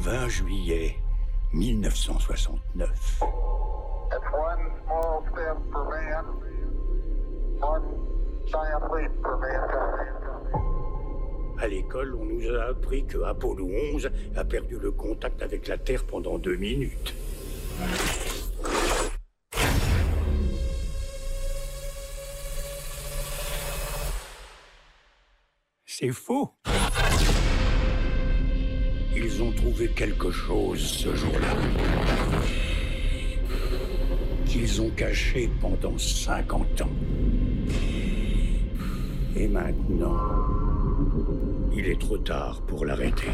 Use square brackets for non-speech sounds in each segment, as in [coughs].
20 juillet 1969. À l'école, on nous a appris que Apollo 11 a perdu le contact avec la Terre pendant deux minutes. C'est faux. Ils ont trouvé quelque chose ce jour-là. Qu'ils ont caché pendant 50 ans. Et maintenant, il est trop tard pour l'arrêter.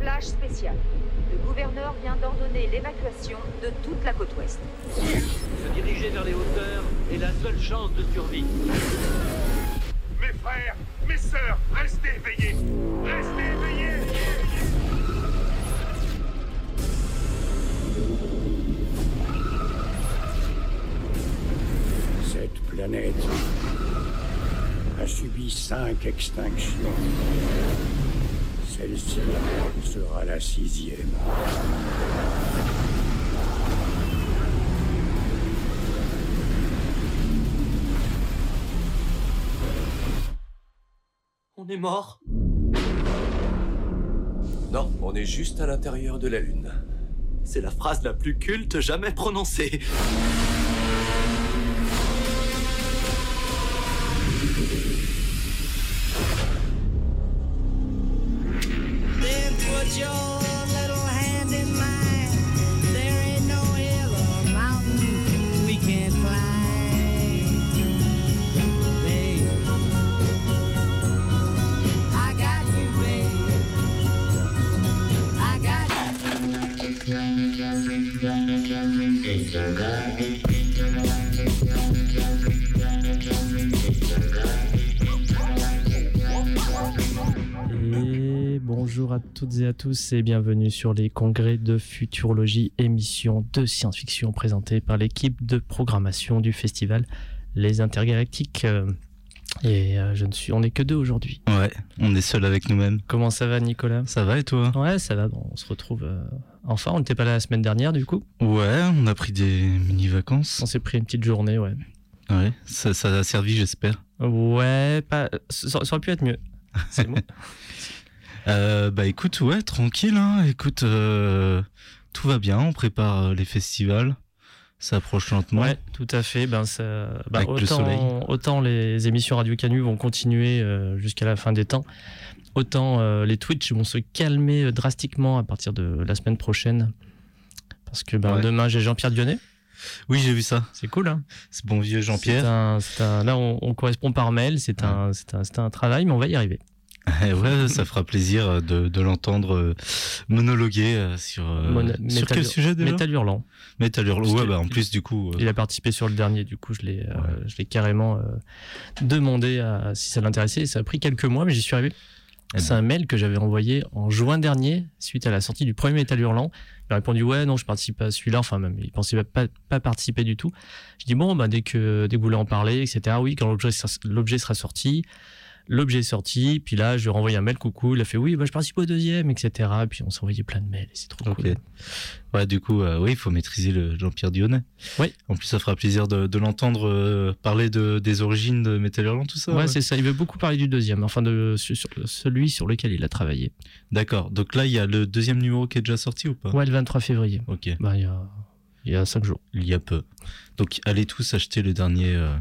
Flash spécial. Le gouverneur vient d'ordonner l'évacuation de toute la côte ouest. Se diriger vers les hauteurs est la seule chance de survie. Frères, mes sœurs, restez éveillés Restez éveillés Cette planète a subi cinq extinctions. Celle-ci sera la sixième. Est mort Non, on est juste à l'intérieur de la Lune. C'est la phrase la plus culte jamais prononcée. Bonjour à toutes et à tous et bienvenue sur les congrès de futurologie, émission de science-fiction présentée par l'équipe de programmation du festival Les Intergalactiques. Euh, Et euh, je ne suis, on n'est que deux aujourd'hui. Ouais, on est seul avec nous-mêmes. Comment ça va, Nicolas? Ça va et toi? Ouais, ça va. Bon, on se retrouve. Enfin, on n'était pas là la semaine dernière, du coup. Ouais, on a pris des mini-vacances. On s'est pris une petite journée, ouais. Ouais, ça, ça a servi, j'espère. Ouais, pas. Ça, aurait pu être mieux. C'est bon. [laughs] Euh, bah écoute, ouais, tranquille. Hein. Écoute, euh, tout va bien. On prépare euh, les festivals. Ça approche lentement. Ouais, tout à fait. Ben, ça, ben, Avec le soleil. autant, les émissions Radio Canu vont continuer jusqu'à la fin des temps, autant euh, les Twitch vont se calmer euh, drastiquement à partir de la semaine prochaine. Parce que ben, Ouais. demain, j'ai Jean-Pierre Dionnet. Oui, j'ai vu ça. C'est cool. Hein C'est bon vieux Jean-Pierre. un- un- là, on, on correspond par mail. C'est un, c'est un, c'est un travail, mais on va y arriver. [laughs] Ouais, ça fera plaisir de, de l'entendre euh, monologuer euh, sur, euh, sur Métal- quel sujet déjà? Métal Hurlant. Metal Hurlant. Ouais, bah en plus du coup. euh, Il a participé sur le dernier, du coup, je l'ai, euh, je l'ai carrément euh, demandé à, si ça l'intéressait. Ça a pris quelques mois, mais j'y suis arrivé. Eh C'est un mail que j'avais envoyé en juin dernier, suite à la sortie du premier Métal Hurlant. Il a répondu ouais, non, je participe à celui-là. Enfin, même, il pensait pas, pas participer du tout. Je dis bon, bah, dès que, dès que vous voulez en parler, etc. Oui, quand l'objet sera sorti. L'objet est sorti, puis là, je renvoyé un mail, coucou. Il a fait oui, bah, je participe au deuxième, etc. Puis on s'est envoyé plein de mails, et c'est trop Ok. cool. Ouais, du coup, euh, oui, il faut maîtriser le Jean-Pierre Dionnet. Oui. En plus, ça fera plaisir de, de l'entendre euh, parler de, des origines de Metal Hurlant, tout ça. Ouais, c'est ça. Il veut beaucoup parler du deuxième, enfin de sur celui sur lequel il a travaillé. D'accord. Donc là, il y a le deuxième numéro qui est déjà sorti ou pas? Ouais, le 23 février. Ok. Bah, il y a, il y a cinq jours. Il y a peu. Donc allez tous acheter le dernier euh,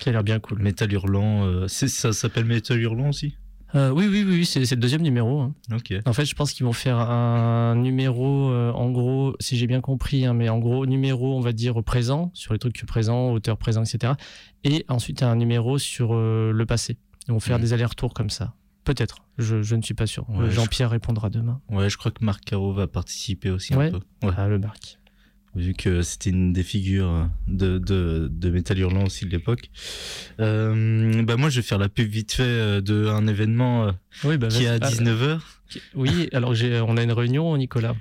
Qui a l'air bien cool. Metal Hurlant. euh, ça s'appelle Metal Hurlant aussi? Euh, oui, oui, oui, oui, c'est le deuxième numéro. hein. En fait, je pense qu'ils vont faire un numéro, euh, en gros, si j'ai bien compris, hein, mais en gros, numéro, on va dire présent, sur les trucs présents, auteur présent, etc. Et ensuite, un numéro sur euh, le passé. Ils vont faire Mhm. des allers-retours comme ça. Peut-être, je, je ne suis pas sûr. Ouais, je- Jean-Pierre répondra demain. Ouais, je crois que Marc Caro va participer aussi Ouais. un peu. Ouais. Ah, le Marc. Vu que c'était une des figures de, de, de Metal Hurlant aussi de l'époque. Euh, bah moi, je vais faire la pub vite fait euh, de un événement euh, Oui, bah, qui est à vas-y. Ah, 19h. qui- oui, alors on a une réunion, Nicolas.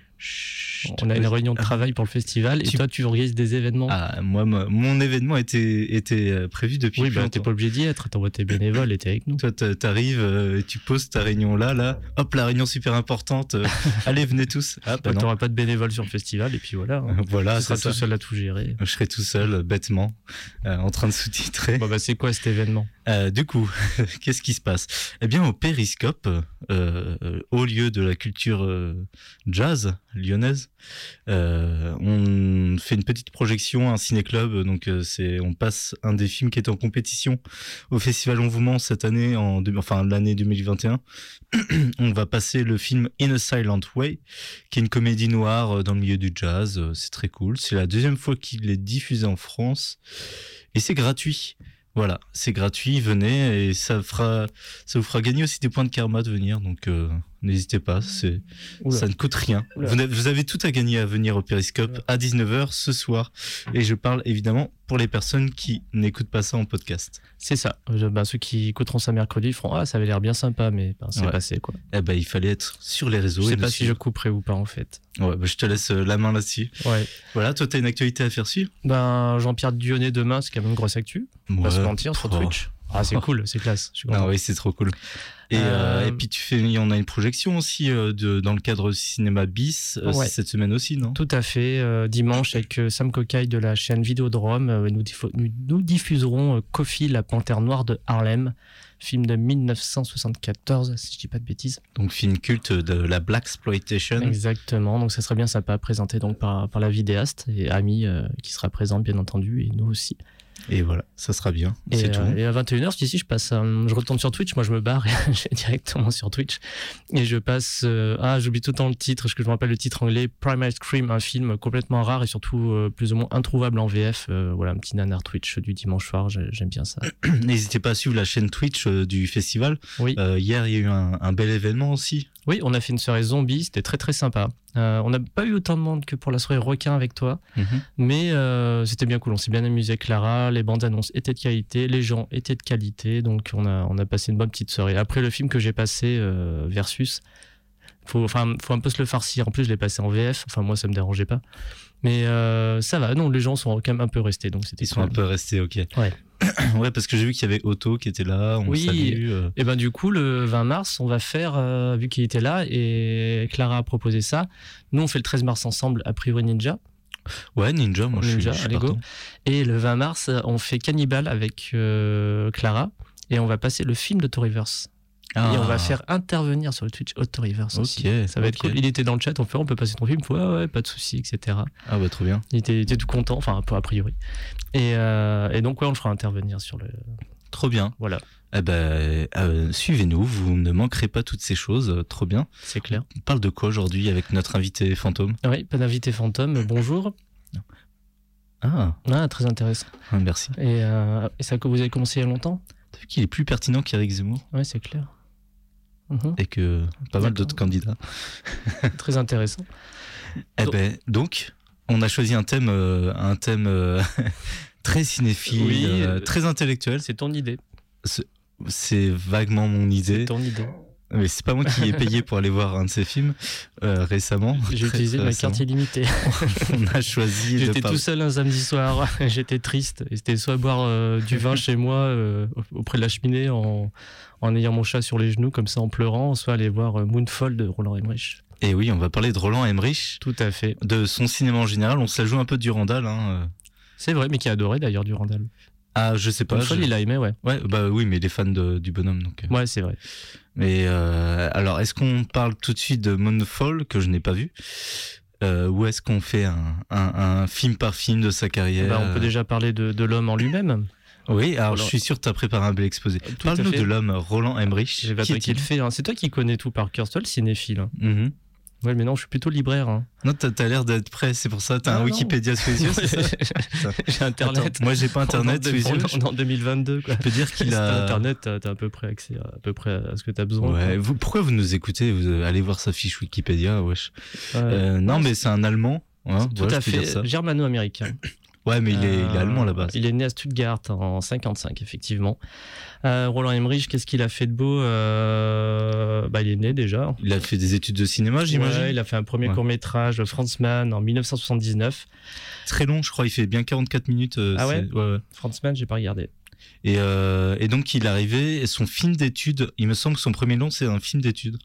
On a une réunion de travail pour le festival et Tu- toi, tu organises des événements. Ah, moi, moi, mon événement était, était euh, prévu depuis oui, bah, longtemps. t'es pas obligé d'y être. T'envoies tes bénévoles et t'es avec nous. Toi, t'a- t'arrives, euh, tu poses ta réunion là, là. Hop, la réunion super importante. euh, allez, venez tous. Ah, bah. T'auras pas de bénévoles sur le festival et puis voilà. hein. [laughs] Voilà, tu seras c'est tout ça. seul à tout gérer. Je serai tout seul, bêtement, euh, en train de sous-titrer. Bon, bah, c'est quoi cet événement? Euh, du coup, [laughs] qu'est-ce qui se passe? Eh bien, au Périscope, euh, au lieu de la culture euh, jazz lyonnaise, euh, on fait une petite projection, un ciné-club. Donc, euh, c'est, on passe un des films qui est en compétition au Festival On vous ment cette année, en, enfin l'année 2021. [clears throat] on va passer le film In a Silent Way, qui est une comédie noire euh, dans le milieu du jazz. C'est très cool. C'est la deuxième fois qu'il est diffusé en France et c'est gratuit. Voilà, c'est gratuit, venez et ça fera, ça vous fera gagner aussi des points de karma de venir, donc n'hésitez pas, c'est, Oula. ça ne coûte rien. Oula. Vous avez, tout à gagner à venir au Périscope à 19h ce soir, et je parle évidemment pour les personnes qui n'écoutent pas ça en podcast. C'est ça. Bah, ceux qui écouteront ça mercredi feront Ah, ça avait l'air bien sympa, mais ben, c'est Ouais. passé quoi. Eh ben, il fallait être sur les réseaux. Je sais pas si je couperai ou pas en fait. Ouais, bah, je te laisse euh, la main là-dessus. Ouais. Voilà, toi, t'as une actualité à faire suivre? Ben, Jean-Pierre Dionnet demain, c'est quand même une grosse actu. On va se Ouais. mentir sur. Twitch. Ah, c'est cool, c'est classe. Je suis content. Ah oui, c'est trop cool. Et, euh, Euh, et puis tu fais, on a une projection aussi euh, de, dans le cadre cinéma bis Ouais. cette semaine aussi, non? Tout à fait. euh, dimanche, avec Sam Cocaille de la chaîne Vidéodrome, euh, nous, diffu- nous, nous diffuserons Kofi, la panthère noire de Harlem, film de 1974, si je dis pas de bêtises. Donc film culte de la black exploitation. Exactement. Donc, ça serait bien sympa, présenté donc par, par la vidéaste et Ami qui sera présente, bien entendu, et nous aussi. Et voilà, ça sera bien. Et, C'est tout. euh, et à 21h, je dis si je passe, je retourne sur Twitch, moi je me barre [laughs] et directement sur Twitch et je passe, euh, ah j'oublie tout le temps le titre, parce que je me rappelle le titre anglais, Primal Scream, un film complètement rare et surtout euh, plus ou moins introuvable en VF, voilà un petit nanar Twitch du dimanche soir, j'ai- j'aime bien ça. [clears throat] N'hésitez pas à suivre la chaîne Twitch du festival. Oui. Hier, il y a eu un, un bel événement aussi. Oui, on a fait une soirée zombie, c'était très très sympa. Euh, on n'a pas eu autant de monde que pour la soirée requin avec toi, mais euh, c'était bien cool, on s'est bien amusé avec Clara, les bandes annonces étaient de qualité, les gens étaient de qualité, donc on a, on a passé une bonne petite soirée. Après le film que j'ai passé, euh, Versus, faut, enfin, faut un peu se le farcir, en plus je l'ai passé en VF, enfin moi ça me dérangeait pas. Mais euh, ça va, non, les gens sont quand même un peu restés, donc c'était Ils sont un peu restés, ok. Ouais. [coughs] ouais, parce que j'ai vu qu'il y avait Otto qui était là. On Oui. salue. euh. Et ben du coup, le 20 mars, on va faire, euh, vu qu'il était là et Clara a proposé ça, nous on fait le 13 mars ensemble à priori Ninja. Ouais, Ninja, moi je suis, Ninja, je suis. Et le 20 mars, on fait Cannibal avec euh, Clara et on va passer le film de Reverse. Et on va Ah. faire intervenir sur le Twitch Auto Reverse aussi. Ok, Ça va être cool. Il était dans le chat, on fait on peut passer ton film, ouais ouais, pas de souci, etc. Ah bah trop bien. Il était, il était tout content, enfin a priori. Et, euh, et donc ouais, on le fera intervenir sur le. Trop bien. Voilà, Eh ben, euh, suivez-nous, vous ne manquerez pas toutes ces choses. euh, trop bien. c'est clair. On parle de quoi aujourd'hui avec notre invité fantôme? Oui, pas d'invité fantôme. Bonjour. Ah, Ah, très intéressant. ah, merci. Et, euh, et ça que vous avez commencé il y a longtemps? T'as vu qu'il est plus pertinent qu'Éric Zemmour? Oui, c'est clair. Mhm. et que pas mal d'autres candidats. [laughs] Très intéressant. Eh Donc- ben, donc, on a choisi un thème, euh, un thème euh, [laughs] très cinéphile, Oui, euh, très intellectuel. C'est ton idée. C'est vaguement mon idée, C'est ton idée. Mais c'est pas moi qui ai payé pour aller voir un de ces films euh, récemment. J'ai utilisé ma carte illimitée. [laughs] On a choisi J'étais tout seul un samedi soir. [laughs] J'étais triste. Et c'était soit boire euh, du vin chez moi euh, auprès de la cheminée en, en ayant mon chat sur les genoux comme ça en pleurant, soit aller voir Moonfall de Roland Emmerich. Et oui, on va parler de Roland Emmerich, Tout à fait. de son cinéma en général. On se la joue un peu du Randall. Hein. C'est vrai, mais qui a adoré d'ailleurs du Randall. Ah, je sais pas. Moonfall, je- il a aimé, ouais. Ouais, bah oui, mais il est fan de- du bonhomme. Donc. euh. Ouais, c'est vrai. Mais euh, alors, est-ce qu'on parle tout de suite de Moonfall que je n'ai pas vu, Euh, ou est-ce qu'on fait un, un- un film par film de sa carrière? Bah, on peut déjà parler de, de l'homme en lui-même. Oui, alors je suis sûr que tu as préparé un bel exposé. Parle-nous de l'homme Roland Emmerich. J'ai pas Qui qui le fait. hein. C'est toi qui connais tout par cœur. Toi le cinéphile. hein. Mhm. Ouais, mais non, je suis plutôt libraire. hein. Non, t'as as, l'air d'être prêt, c'est pour ça. T'as Ah, un non. Wikipédia sous les yeux, c'est ça? [laughs] J'ai Internet. Attends, moi, j'ai pas Internet On sous est les yeux. en- on est en 2022. Quoi. Je peux dire qu'il Si t'as a. Internet, t'as à peu près accès à, à peu près à ce que t'as besoin. Ouais, quoi. vous, pourquoi vous nous écoutez? Vous euh, allez voir sa fiche Wikipédia, wesh. Ouais. Euh, non, Ouais, mais c'est un Allemand. hein, Tout ouais, à fait. ça. Germano-américain. Ouais, mais il est, il est Euh, allemand à la base. Il est né à Stuttgart en 55, effectivement. Euh, Roland Emmerich, qu'est-ce qu'il a fait de beau Euh, bah, Il est né déjà. Il a fait des études de cinéma, j'imagine? Ouais, il a fait un premier Ouais. court métrage, Franzman, en 1979. Très long, je crois. Il fait bien 44 minutes. euh, Ah ouais ouais. Franzman, j'ai pas regardé. Et, euh, et donc, il est arrivé. Et son film d'études, il me semble que son premier long, c'est un film d'études.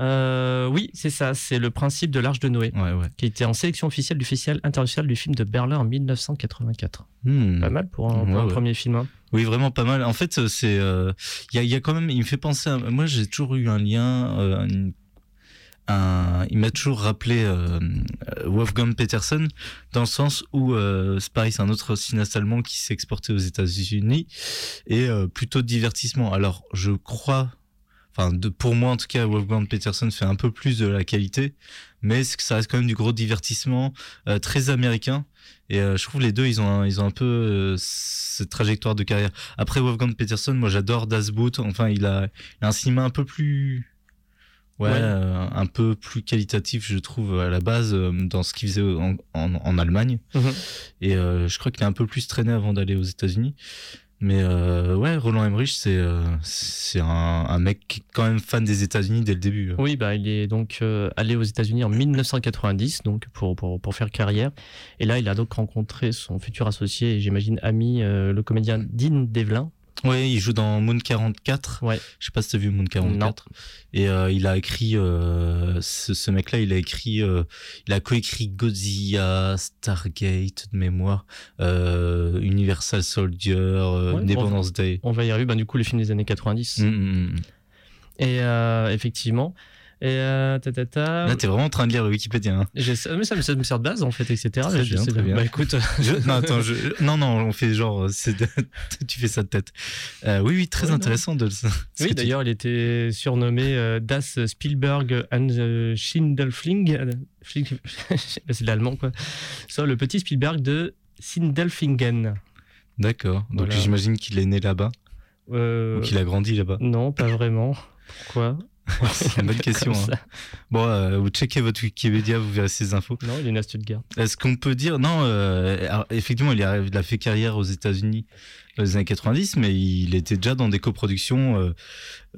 Euh, oui, c'est ça. C'est le principe de l'Arche de Noé, Ouais, ouais. qui était en sélection officielle du Festival international du film de Berlin en 1984. Hmm. Pas mal pour un, pour premier film. hein. Oui, vraiment pas mal. En fait, c'est euh, il y, a, il y a quand même, il me fait penser. À, moi, j'ai toujours eu un lien. euh, une- un, il m'a toujours rappelé euh, euh, Wolfgang Peterson dans le sens où euh, c'est pareil, c'est un autre cinéaste allemand qui s'est exporté aux États-Unis et euh, plutôt de divertissement. Alors, je crois. Enfin, de, pour moi en tout cas, Wolfgang Peterson fait un peu plus de la qualité, mais ça reste quand même du gros divertissement euh, très américain. Et euh, je trouve les deux, ils ont un, ils ont un peu euh, cette trajectoire de carrière. Après Wolfgang Peterson, moi j'adore Das Boot. Enfin, il a, il a un cinéma un peu plus, ouais, Ouais. euh, un peu plus qualitatif, je trouve à la base euh, dans ce qu'il faisait en, en, en Allemagne. Mhm. Et euh, je crois qu'il a un peu plus traîné avant d'aller aux États-Unis. Mais euh, ouais, Roland Emmerich, c'est euh, un, mec qui est quand même fan des États-Unis dès le début. Oui, bah, il est donc euh, allé aux États-Unis en 1990 donc pour, pour, pour faire carrière. Et là, il a donc rencontré son futur associé et j'imagine ami, euh, le comédien Dean Devlin. Ouais, il joue dans Moon 44. Ouais. Je sais pas si t'as vu Moon 44. Et euh, il a écrit, euh, ce, ce mec-là, il a écrit, euh, il a coécrit Godzilla, Stargate de mémoire, Universal Soldier, Ouais, Independence Day. On va y arriver, bah, du coup, les films des années 90. Mm, mm, mm. Et effectivement. Et euh, ta, ta, ta, Là, t'es vraiment en train de lire le Wikipédia. Hein. mais ça, me- sert de base en fait, etc. Très Mais je bien, sais très bien. Bah écoute, Je- non, attends, je, [laughs] non, non, on fait genre, de- [laughs] tu fais ça de tête. Euh, oui, oui, très Ouais, intéressant de oui tu- d'ailleurs, il était surnommé euh, Das Spielberg and the Schindelfling. euh, Fling- [laughs] C'est de l'allemand quoi. Ça, le petit Spielberg de Sindelfingen. D'accord. Donc Voilà. j'imagine qu'il est né là-bas Euh, ou qu'il a grandi là-bas. Non, pas vraiment. Pourquoi? C'est [laughs] une bonne question. Hein. Bon, euh, vous checkez votre Wikipédia, vous verrez ces infos. Non, il est né à Stuttgart. Est-ce qu'on peut dire non euh, alors, Effectivement, il a, il a fait carrière aux États-Unis dans les années 90, mais il était déjà dans des coproductions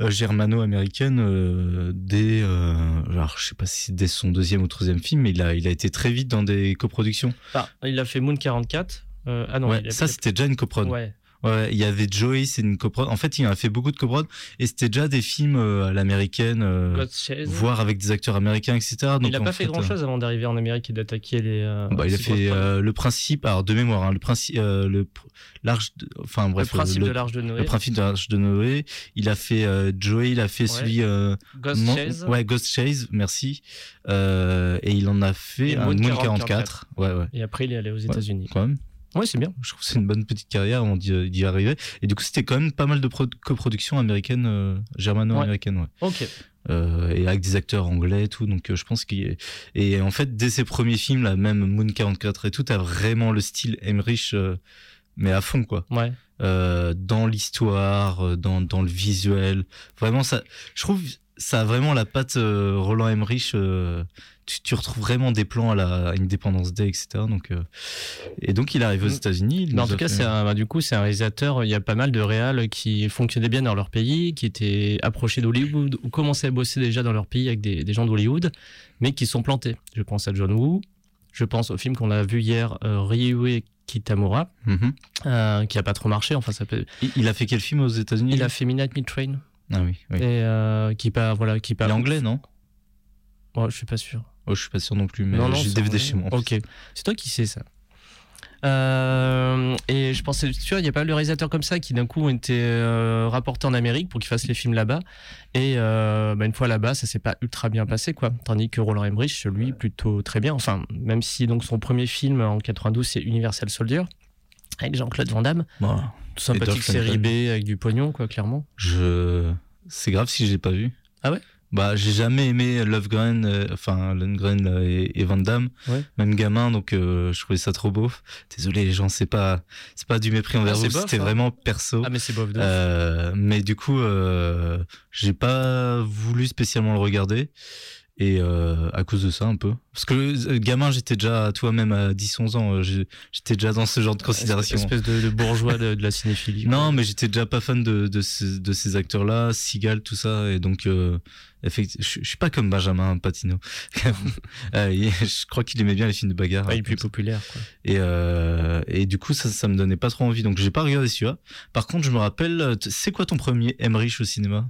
euh, germano-américaines dès, alors je sais pas si dès son deuxième ou troisième film, mais il a, il a été très vite dans des coproductions. Ah, il a fait Moon 44. Euh, ah non, ouais, il a- ça c'était déjà une coprod. Ouais. Ouais, il y avait Joey, c'est une coprod. En fait, il a fait beaucoup de coprod et c'était déjà des films euh, à l'américaine, euh, voire avec des acteurs américains, etc. Donc, il a en pas fait, fait, grand euh, chose avant d'arriver en Amérique et d'attaquer les. euh, Bah, il a fait euh, le principe, alors de mémoire, hein, le principe, euh, le l'arche, de- enfin le bref, principe le, de l'Arche de Noé. le principe de l'arche de Noé. Il a fait euh, Joey, il a fait Ouais. celui euh, Ghost Chase. ouais Ghost Chase, merci. Euh, et il en a fait un Moon Moon 44. 44. Ouais ouais. Et après, il est allé aux États-Unis. Quand même, Ouais, c'est bien. je trouve que c'est une bonne petite carrière avant d'y d'y arriver. Et du coup, c'était quand même pas mal de pro- coproductions américaines, euh, germano-américaines, ouais. Ok. Euh, et avec des acteurs anglais et tout donc euh, je pense qu'il est... et en fait dès ses premiers films là même Moon 44 et tout t'as vraiment le style Emmerich euh, mais à fond quoi Ouais. euh, dans l'histoire euh, dans, dans le visuel vraiment ça je trouve ça a vraiment la patte euh, Roland Emmerich euh, tu, tu retrouves vraiment des plans à la Independence Day etc donc euh, et donc il arrive aux Mm. États-Unis en tout cas, fait- c'est un, bah, du coup, c'est un réalisateur. Il y a pas mal de réals qui fonctionnaient bien dans leur pays, qui étaient approchés d'Hollywood ou commençaient à bosser déjà dans leur pays avec des, des gens d'Hollywood, mais qui sont plantés. Je pense à John Woo. Je pense au film qu'on a vu hier, Ryue Kitamura, Mhm. euh, qui a pas trop marché. Enfin, ça peut... il, il a fait quel film aux États-Unis Il a fait Midnight Train ah oui, oui. et euh, qui pas voilà qui il est anglais non? Ouais, je suis pas sûr. oh, je suis pas sûr non plus mais j'ai DVD chez moi. Ok, c'est toi qui sais ça. Euh, et je pensais, tu vois, il y a pas mal de réalisateurs comme ça qui d'un coup ont été euh, rapportés en Amérique pour qu'ils fassent les films là-bas. Et euh, bah, une fois là-bas, ça s'est pas ultra bien passé, quoi. Tandis que Roland Emmerich, lui, plutôt très bien. Enfin, même si donc son premier film en 92 c'est Universal Soldier avec Jean-Claude Van Damme. Sympathique série. B avec du pognon, quoi, clairement. Je, c'est grave si je l'ai pas vu. Ah ouais? Bah, j'ai jamais aimé Lovegren, euh, enfin Lundgren euh, et, et Van Damme, Ouais. même gamin, donc euh, je trouvais ça trop beau. Désolé les gens, c'est pas, c'est pas du mépris envers Ah, vous, c'était hein. vraiment perso. Ah mais c'est bof. Euh, mais du coup, euh, j'ai pas voulu spécialement le regarder. Et euh, à cause de ça, un peu. Parce que euh, gamin, j'étais déjà, toi-même à 10-11 ans, euh, j'étais déjà dans ce genre de considération. Espèce de, de bourgeois de, de la cinéphilie. Non, mais j'étais déjà pas fan de, de ces, de ces acteurs-là, Seagal, tout ça, et donc euh, effecti- je, suis pas comme Benjamin Patino. [laughs] Euh, je crois qu'il aimait bien les films de bagarre. Ouais, il est plus populaire. Quoi. Et, euh, et du coup, ça, ça me donnait pas trop envie, donc j'ai pas regardé celui-là. Par contre, je me rappelle, c'est quoi ton premier Emmerich au cinéma?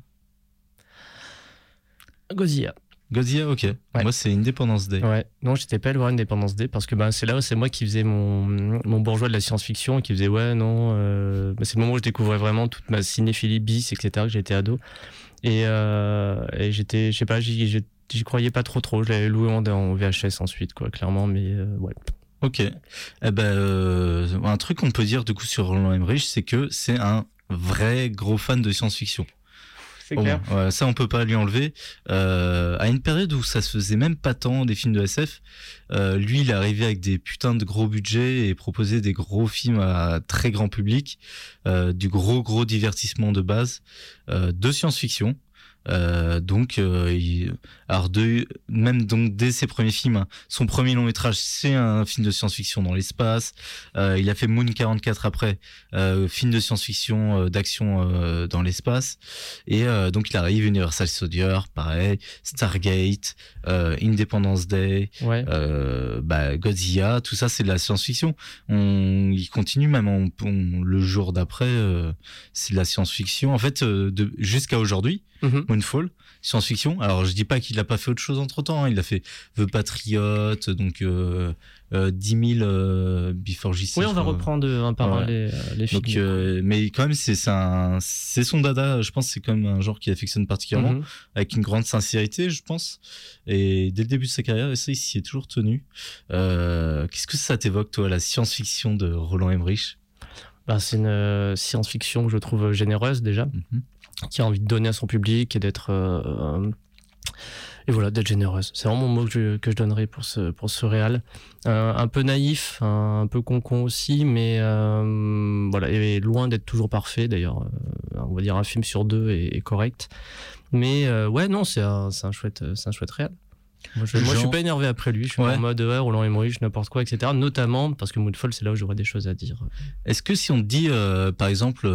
Godzilla. Godzilla, ok. Ouais. Moi, c'est Independence Day. Ouais, non, j'étais pas allé voir Independence Day parce que ben, c'est là où c'est moi qui faisais mon, mon bourgeois de la science-fiction et qui faisait ouais, non. euh, ben, c'est le moment où je découvrais vraiment toute ma cinéphilie bis, etc., que j'étais ado. Et, euh, et j'étais, je sais pas, j'y, croyais pas trop trop. Je l'avais loué en, en VHS ensuite, quoi, clairement, mais euh, ouais. Ok. Eh ben, un truc qu'on peut dire du coup sur Roland Emmerich, c'est que c'est un vrai gros fan de science-fiction. C'est. Ouais, ça, on peut pas lui enlever. Euh, à une période où ça se faisait même pas tant des films de SF, euh, lui, il est arrivé avec des putains de gros budgets et proposait des gros films à très grand public, euh, du gros gros divertissement de base, de science-fiction. Euh, donc, euh, il- alors de, même donc dès ses premiers films, hein, son premier long métrage, c'est un film de science-fiction dans l'espace. Euh, il a fait Moon 44 après, euh, film de science-fiction euh, d'action euh, dans l'espace. Et euh, donc il arrive Universal Soldier, pareil, Stargate, euh, Independence Day, Ouais. euh, bah, Godzilla, tout ça c'est de la science-fiction. On, il continue même on- on- le jour d'après, euh, c'est de la science-fiction. En fait, euh, de- jusqu'à aujourd'hui, Mhm. Moonfall, science-fiction. Alors je dis pas qu'il a pas fait autre chose entre temps. Il a fait The Patriot, donc euh, euh, 10 000 euh, Before JC. Oui, on va reprendre un par un Ouais. les, euh, les films. Donc, euh, mais quand même, c'est son dada. Je pense que c'est quand même un genre qu'il affectionne particulièrement, Mhm. avec une grande sincérité, je pense. Et dès le début de sa carrière, et ça, il s'y est toujours tenu. Euh, Qu'est-ce que ça t'évoque, toi, la science-fiction de Roland Emmerich? Bah, c'est une euh, science-fiction que je trouve généreuse déjà, Mhm. Qui a envie de donner à son public et d'être euh, et voilà d'être généreuse. C'est vraiment mon mot que je, que je donnerais pour ce pour ce réal. Euh, un peu naïf, un, un peu concon aussi, mais euh, voilà et loin d'être toujours parfait. D'ailleurs, euh, on va dire un film sur deux est, est correct. Mais ouais non c'est un c'est un chouette c'est un chouette réal. Moi je, moi, je suis pas énervé après lui, je suis Ouais. en mode ouais, Roland Emmerich, n'importe quoi, etc. Notamment parce que Moonfall, c'est là où j'aurais des choses à dire. Est-ce que si on dit, par exemple,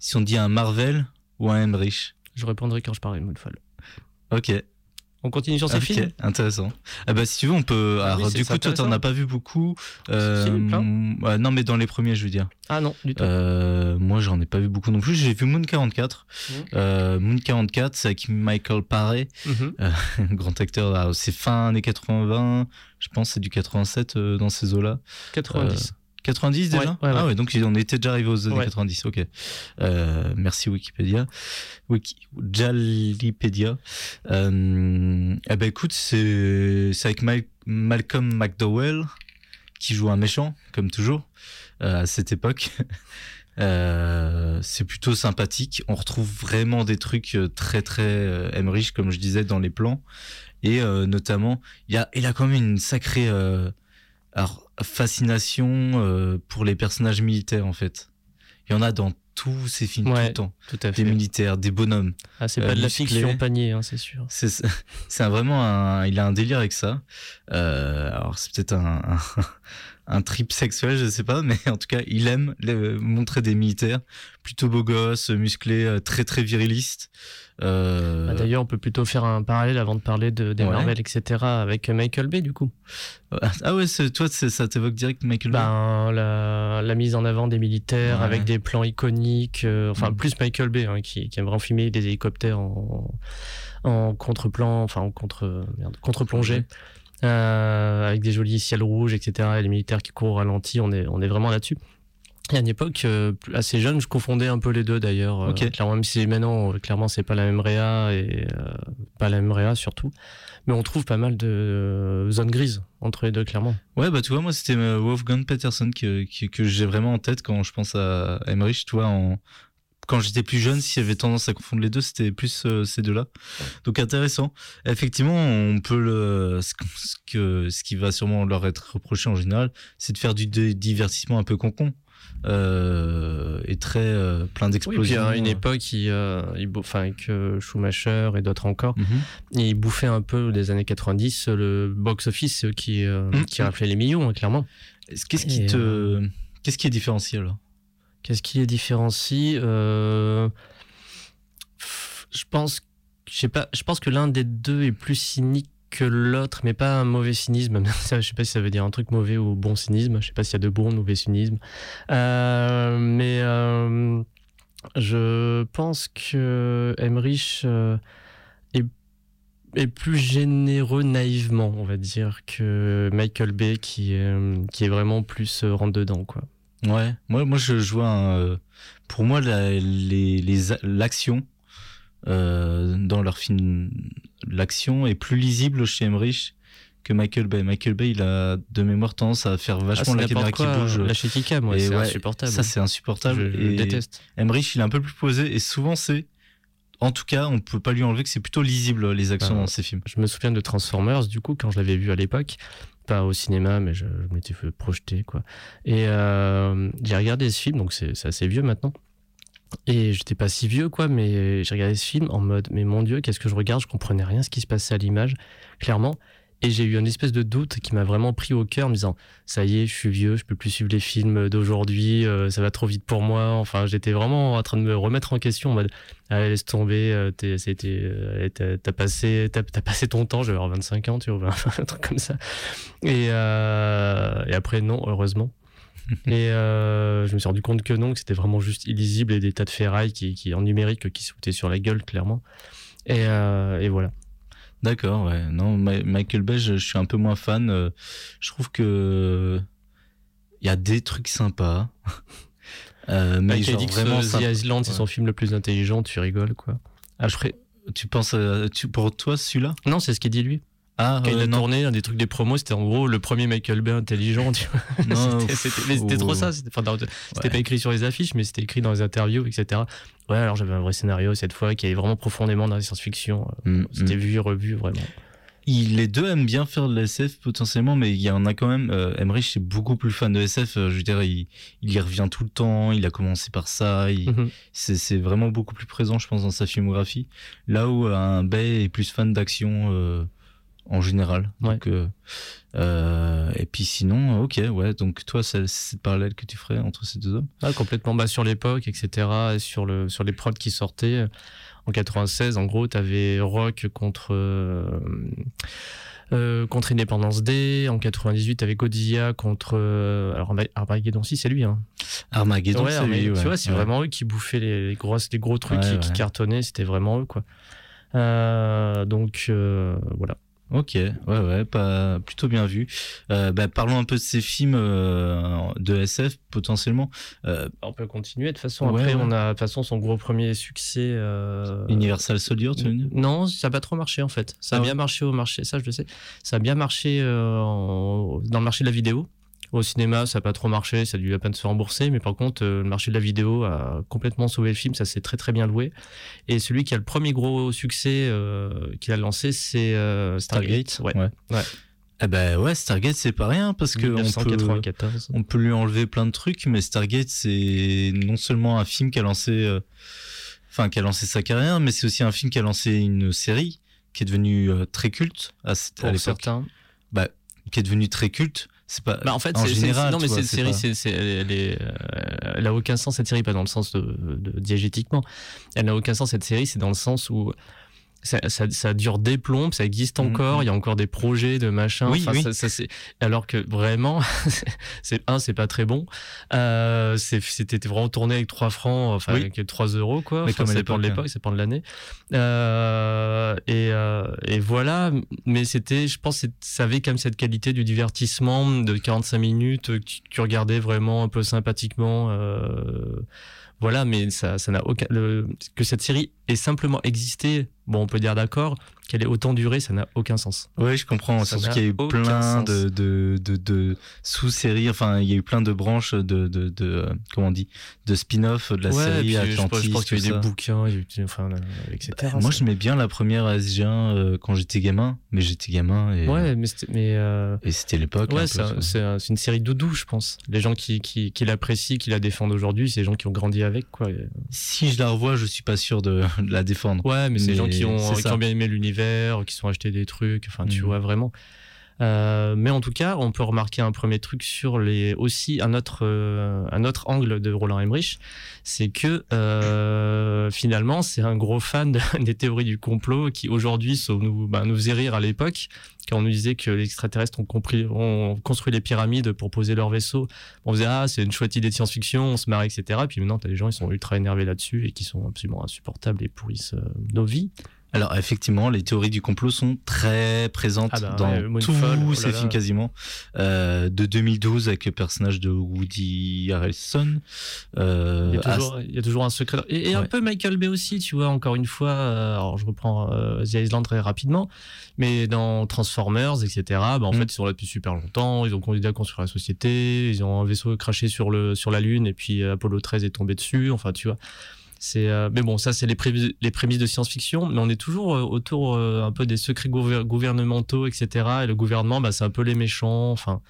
si on dit un Marvel ou un Emmerich Je répondrai quand je parlerai de Moonfall. Ok. On continue sur ces Ok, films intéressant. Ah bah si tu veux, on peut. Ah alors du coup, toi, t'en as pas vu beaucoup. Euh, non, mais dans les premiers, je veux dire. Ah non, du tout. Euh, moi, j'en ai pas vu beaucoup non plus. J'ai vu Moon 44. Mhm. Euh, Moon 44, c'est avec Michael Paré, [laughs] Mhm. grand acteur. C'est fin années 80, je pense, c'est du 87 euh, dans ces eaux-là. 90. 90 déjà? Ouais, ouais, Ah ouais. donc on était déjà arrivé aux années Ouais. 90, ok. Euh, merci Wikipédia. Wiki. Euh, eh ben écoute, c'est c'est avec Mal- Malcolm McDowell qui joue un méchant, comme toujours, euh, à cette époque. [laughs] Euh, c'est plutôt sympathique. On retrouve vraiment des trucs euh, très très euh, Emmerich, comme je disais, dans les plans. Et euh, notamment, il, y a, il a quand même une sacrée euh, alors, fascination euh, pour les personnages militaires, en fait. Il y en a dans tous ces films, tout le temps. Tout à Des fait. militaires, des bonhommes. Ah, c'est euh, pas de la fiction panier, hein, c'est sûr. C'est [laughs] vraiment un. Il a un délire avec ça. Euh, alors, c'est peut-être un, un, [laughs] un trip sexuel, je sais pas, mais en tout cas, il aime les- montrer des militaires plutôt beaux gosses, musclés, très très virilistes. Euh, Bah, D'ailleurs, on peut plutôt faire un parallèle avant de parler de, des Ouais. Marvel, etc. avec Michael Bay, du coup. ah ouais, c'est- toi, ça t'évoque direct Michael Bay? Ben, la, la mise en avant des militaires Ouais. avec des plans iconiques. euh, enfin, Mm. plus Michael Bay, hein, qui, qui aime vraiment filmer des hélicoptères en, en contre-plan, enfin, en contre, merde, contre-plongée. euh, avec des jolis ciels rouges, etc. Et les militaires qui courent au ralenti, on est, on est vraiment là-dessus. Et à une époque euh, assez jeune, je confondais un peu les deux d'ailleurs. Euh, Ok. clairement, même si maintenant, euh, clairement, c'est pas la même réa et euh, pas la même réa surtout. Mais on trouve pas mal de zones grises entre les deux, clairement. Ouais, bah tu vois, moi c'était Wolfgang Peterson que, que, que j'ai vraiment en tête quand je pense à Emmerich, tu vois, en... quand j'étais plus jeune, s'il y avait tendance à confondre les deux, c'était plus euh, ces deux-là. Donc intéressant. Effectivement, on peut le... Ce, que- ce qui va sûrement leur être reproché en général, c'est de faire du divertissement un peu concon. Euh, et très euh, plein Oui, puis d'explosions. à une époque, il, euh, enfin, avec euh, Schumacher et d'autres encore, Mhm. il bouffait un peu des années 90 le box-office qui, euh, Mhm. qui rappelait les millions, hein, clairement. Qu'est-ce qui te, qu'est-ce qui est différencié là? Qu'est-ce qui Euh, pff, Je pense, je sais pas, je pense que l'un des deux est plus cynique que l'autre, mais pas un mauvais cynisme. [laughs] Je sais pas si ça veut dire un truc mauvais ou bon cynisme. Je sais pas s'il y a de bon ou mauvais cynisme. Euh, mais euh, je pense que Emmerich euh, est, plus généreux naïvement, on va dire, que Michael Bay qui est, vraiment plus rentre dedans, quoi. Ouais, moi, moi je, vois un, pour moi la- les, les l'action dans leur film, l'action est plus lisible chez Emmerich que Michael Bay. Michael Bay, il a de mémoire tendance à faire Ah, vachement la caméra n'importe qui quoi, bouge. Moi, Et c'est ouais, insupportable. Ça, c'est insupportable. Je, je et déteste. Emmerich, il est un peu plus posé et souvent c'est, en tout cas, on peut pas lui enlever que c'est plutôt lisible les actions Ah. dans ses films. Je me souviens de Transformers, du coup, quand je l'avais vu à l'époque. Pas au cinéma, mais je, je m'étais fait projeter, quoi. Et euh, j'ai regardé ce film, donc c'est assez vieux maintenant. Et j'étais pas si vieux, quoi, mais j'ai regardé ce film en mode, mais mon Dieu, qu'est-ce que je regarde? Je comprenais rien ce qui se passait à l'image, clairement. Et j'ai eu une espèce de doute qui m'a vraiment pris au cœur en me disant, ça y est, je suis vieux, je peux plus suivre les films d'aujourd'hui, euh, ça va trop vite pour moi. Enfin, j'étais vraiment en train de me remettre en question en mode, allez, laisse tomber, euh, euh, t'as passé, t'as passé ton temps, j'avais 25 ans, tu vois, [laughs] un truc comme ça. Et, euh, et après, non, heureusement. [laughs] et euh, je me suis rendu compte que non, que c'était vraiment juste illisible et des tas de ferrailles qui, qui en numérique qui se foutaient sur la gueule, clairement. Et, euh, et voilà. D'accord, ouais. Non, Ma- Michael Bay, je, je suis un peu moins fan. Euh, Je trouve que il y a des trucs sympas. [laughs] Euh, mais genre dit que vraiment The sympa. Island, c'est son film le plus intelligent, tu rigoles, quoi. Après, Tu penses à- tu, pour toi celui-là? Non, c'est ce qu'il dit lui. Ah Quand il euh, a non. tourné, un des trucs des promos, c'était en gros le premier Michael Bay intelligent. Tu vois. [laughs] C'était- trop oh. ça. C'était Ouais. pas écrit sur les affiches, mais c'était écrit dans les interviews, etc. Ouais, alors j'avais un vrai scénario cette fois qui allait vraiment profondément dans la science-fiction. Mm, C'était mm. vu et revu, vraiment. Il- les deux aiment bien faire de la SF potentiellement, mais il y en a quand même. Euh, Emmerich est beaucoup plus fan de SF. euh, je veux dire, il, il y revient tout le temps. Il a commencé par ça. il- Mhm. c'est, c'est vraiment beaucoup plus présent, je pense, dans sa filmographie. Là où un Bay est plus fan d'action euh, en général. Ouais. Donc, euh, euh, et puis sinon, ok, ouais. Donc toi, c'est, cette parallèle que tu ferais entre ces deux hommes? Ouais, complètement bas sur l'époque, etc. et sur, le, sur les prods qui sortaient. En 96, en gros, t'avais Rock contre, euh, euh, contre Independence Day. En 98, t'avais Godzilla contre. euh, alors, Arma- Armageddon, si, c'est lui. Hein. Armageddon, Ouais, c'est lui, ouais. Tu vois, c'est vraiment eux qui bouffaient les, les grosses, les gros trucs qui, qui cartonnaient. C'était vraiment eux, quoi. Euh, donc, euh, voilà. Ok, ouais, ouais, pas plutôt bien vu. Euh, bah, parlons un peu de ces films euh, de SF potentiellement. Euh, On peut continuer. De toute façon, Ouais, après, ouais. on a de toute façon son gros premier succès. Universal Soldier, tu veux dire? Non, ça n'a pas trop marché en fait. Ça a Ah bien marché au marché, ça je le sais. Ça a bien marché en- dans le marché de la vidéo. Au cinéma, ça n'a pas trop marché, ça a dû à peine se rembourser, mais par contre, euh, le marché de la vidéo a complètement sauvé le film, ça s'est très très bien loué. Et celui qui a le premier gros succès euh, qu'il a lancé, c'est euh, Stargate. Ouais. Ouais. Ouais. Eh ben ouais, Stargate c'est pas rien parce que on peut, 1994. on peut lui enlever plein de trucs, mais Stargate c'est non seulement un film qui a lancé, euh, enfin qui a lancé sa carrière, mais c'est aussi un film qui a lancé une série qui est devenue euh, très culte à, à Pour l'époque, certains. bah, qui est devenue très culte. C'est pas Bah en fait, en général. non, mais cette série, c'est, c'est- elle, est, euh, elle a aucun sens cette série, pas dans le sens de, de diégétiquement. Elle n'a aucun sens cette série, c'est dans le sens où ça, ça, ça dure des plombes, ça existe Mhm. encore, il y a encore des projets de machin. Oui, Enfin, oui. ça- ça, alors que vraiment, [laughs] c'est un, c'est pas très bon. Euh, c'était vraiment tourné avec 3 francs, enfin Oui. avec 3 euros quoi. Mais Enfin, comme ça dépend de l'époque, hein. ça dépend de l'année. Euh, et, euh, et voilà, mais c'était, je pense, ça avait quand même cette qualité du divertissement de 45 minutes euh, que tu- tu regardais vraiment un peu sympathiquement. Voilà, mais ça, n'a aucun. que cette série ait simplement existé, bon, on peut dire d'accord, qu'elle ait autant duré, ça n'a aucun sens. Ouais, je comprends. Surtout qu'il y a eu plein de, de, de, de sous-séries. Enfin, il y a eu plein de branches de, de, de comment on dit, de spin-off de la ouais, série Atlantis. je pense qu'il y a eu des bouquins, enfin, etc. Bah, moi, j'aimais bien la première SG1 euh, quand j'étais gamin, mais j'étais gamin et, Ouais, mais c'était- mais euh, et c'était l'époque. Ouais, un- c'est un- c'est une série doudou, je pense. Les gens qui, qui, qui l'apprécient, qui la défendent aujourd'hui, c'est les gens qui ont grandi avec, quoi. Si je la revois, je suis pas sûr de, la défendre. Ouais, mais c'est des gens qui ont, qui ont bien aimé l'univers, qui sont achetés des trucs, enfin, tu Mhm. vois, vraiment. Euh, mais en tout cas, on peut remarquer un premier truc sur les aussi un autre euh, un autre angle de Roland Emmerich, c'est que euh, finalement c'est un gros fan de- [laughs] des théories du complot qui aujourd'hui nous bah, nous faisait rire à l'époque quand on nous disait que les extraterrestres ont, compris, ont construit les pyramides pour poser leurs vaisseaux. On faisait ah c'est une chouette idée de science-fiction, on se marre etc. Puis maintenant t'as des gens ils sont ultra énervés là-dessus et qui sont absolument insupportables et pourrissent nos vies. Alors effectivement, les théories du complot sont très présentes Ah bah dans ouais, tous oh ces là. films quasiment. Euh, de 2012 avec le personnage de Woody Harrelson. Euh, Il y, a toujours, il y a toujours un secret. Et, et un peu Michael Bay aussi, tu vois, encore une fois. euh, alors, je reprends The Island très rapidement. Mais dans Transformers, etc., bah, en Mm. fait, ils sont là depuis super longtemps. Ils ont continué à construire la société. Ils ont un vaisseau craché sur, le, sur la Lune. Et puis Apollo 13 est tombé dessus. Enfin, tu vois. C'est, euh, mais bon, ça, c'est les, prémices- les prémices de science-fiction. Mais on est toujours euh, autour euh, un peu des secrets gouver- gouvernementaux, etc. Et le gouvernement, bah, c'est un peu les méchants. Enfin.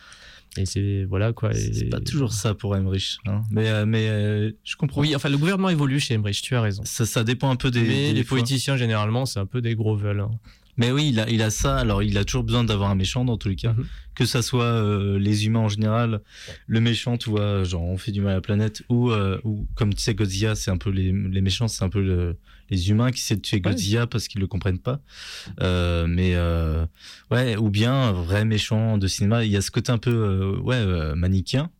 Et c'est. Voilà, quoi. C'est pas toujours ça pour Emmerich. hein. Mais, euh, mais euh, je comprends. Oui, enfin, le gouvernement évolue chez Emmerich, tu as raison. Ça, ça dépend un peu des. Mais des les fois. politiciens, généralement, c'est un peu des gros veuls. hein. Mais oui, il a, il a ça. Alors, il a toujours besoin d'avoir un méchant dans tous les cas. Mhm. Que ça soit euh, les humains en général, le méchant, tu vois, genre on fait du mal à la planète, ou, euh, ou comme tu sais, Godzilla, c'est un peu les, les méchants, c'est un peu le- les humains qui essaient de tuer Ouais. Godzilla parce qu'ils le comprennent pas. Euh, mais euh, ouais, ou bien un vrai méchant de cinéma. Il y a ce côté un peu euh, ouais euh, manichéen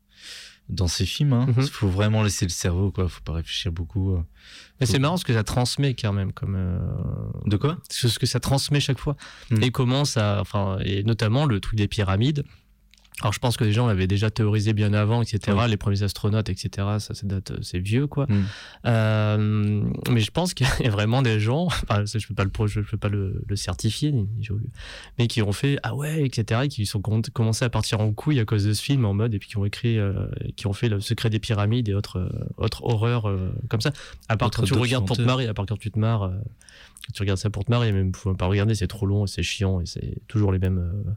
dans ces films. Il Mhm. faut vraiment laisser le cerveau, quoi. Faut pas réfléchir beaucoup. euh. Mais c'est marrant ce que ça transmet quand même, comme euh, De quoi? ce que ça transmet chaque fois. Mm. Et comment ça, enfin, et notamment le truc des pyramides. Alors je pense que les gens l'avaient déjà théorisé bien avant, etc. Oui. Les premiers astronautes, etc. Ça, ça date, c'est vieux, quoi. Mm. Euh, mais je pense qu'il y a vraiment des gens, enfin, je peux pas le, je peux pas le, le certifier, mais qui ont fait ah ouais, etc. Et qui sont com- commencé à partir en couille à cause de ce film en mode et puis qui ont écrit, euh, qui ont fait le secret des pyramides et autres, euh, autres horreurs euh, comme ça. À part quand tu regardes pour te marrer, à part quand tu te marres, euh, quand tu regardes ça pour te marrer, même faut pas regarder, c'est trop long et c'est chiant et c'est toujours les mêmes, euh,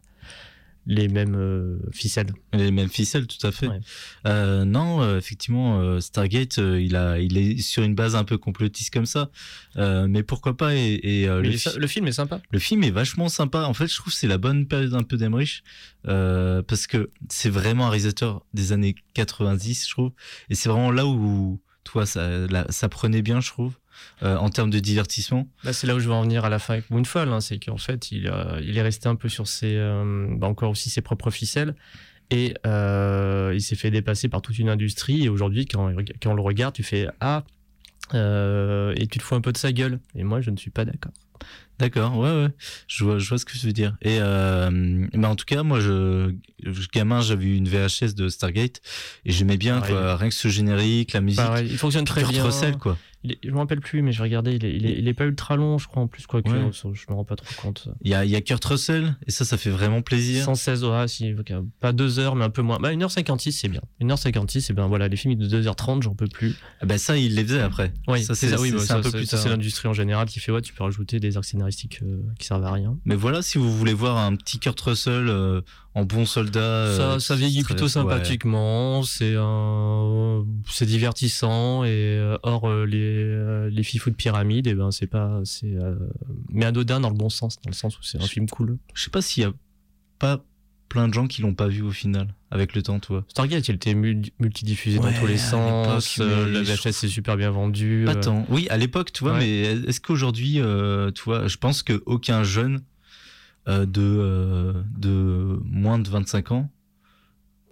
les mêmes euh, ficelles. Les mêmes ficelles, tout à fait. Ouais. Euh, non, euh, effectivement, euh, Stargate, euh, il a, il est sur une base un peu complotiste comme ça. Euh, mais pourquoi pas Et, et, euh, le, fi- le film est sympa. le film est vachement sympa. En fait, je trouve que c'est la bonne période un peu d'Emmerich euh, parce que c'est vraiment un réalisateur des années 90, je trouve. Et c'est vraiment là où, toi, ça, là, ça prenait bien, je trouve, euh, en termes de divertissement. Là, c'est là où je vais en venir à la fin avec Moonfall, hein, c'est qu'en fait, il, euh, il est resté un peu sur ses, euh, bah, encore aussi ses propres ficelles. Et il s'est fait dépasser par toute une industrie. Et aujourd'hui, quand, on le regarde, tu fais Ah, euh, et tu te fous un peu de sa gueule. Et moi, je ne suis pas d'accord. D'accord, ouais, ouais. Je vois, je vois ce que tu veux dire. Et euh, en tout cas, moi, je, gamin, j'avais une VHS de Stargate et j'aimais bien, Pareil. quoi. Rien que ce générique, la musique. Pareil, il fonctionne très bien. Russell, quoi. Il est- je me rappelle plus, mais je regardais. Il est, il est, il est pas ultra long, je crois, en plus, quoi que Ouais. je me rends pas trop compte. Il y a, y a Kurt Russell et ça, ça fait vraiment plaisir. 116 horas, si, ok, pas 2 heures, mais un peu moins. Bah, 1h56, c'est bien. 1h56, c'est bien. Voilà, les films de 2h30, j'en peux plus. Ah ben ça, il les faisait après. Oui, ça, c'est oui, bah, un peu plus c'est l'industrie en général qui fait ouais, tu peux rajouter des arcs scénaristiques euh, qui servent à rien. Mais voilà, si vous voulez voir un petit Kurt Russell euh, en bon soldat. ça, euh, ça vieillit plutôt ouais. sympathiquement, c'est un, c'est divertissant et euh, hors euh, les les fifous de pyramide, et ben c'est pas, c'est euh, mais anodin dans le bon sens, dans le sens où c'est un film cool. Je sais pas s'il y a pas plein de gens qui l'ont pas vu au final avec le temps, toi. Stargate, il était mul- multidiffusé Ouais, dans tous les sens, euh, la VHS c'est super bien vendu. Pas euh, tant. Oui, à l'époque, tu vois, Ouais. mais est-ce qu'aujourd'hui, tu vois, je pense qu'aucun jeune euh, de, euh, de moins de 25 ans.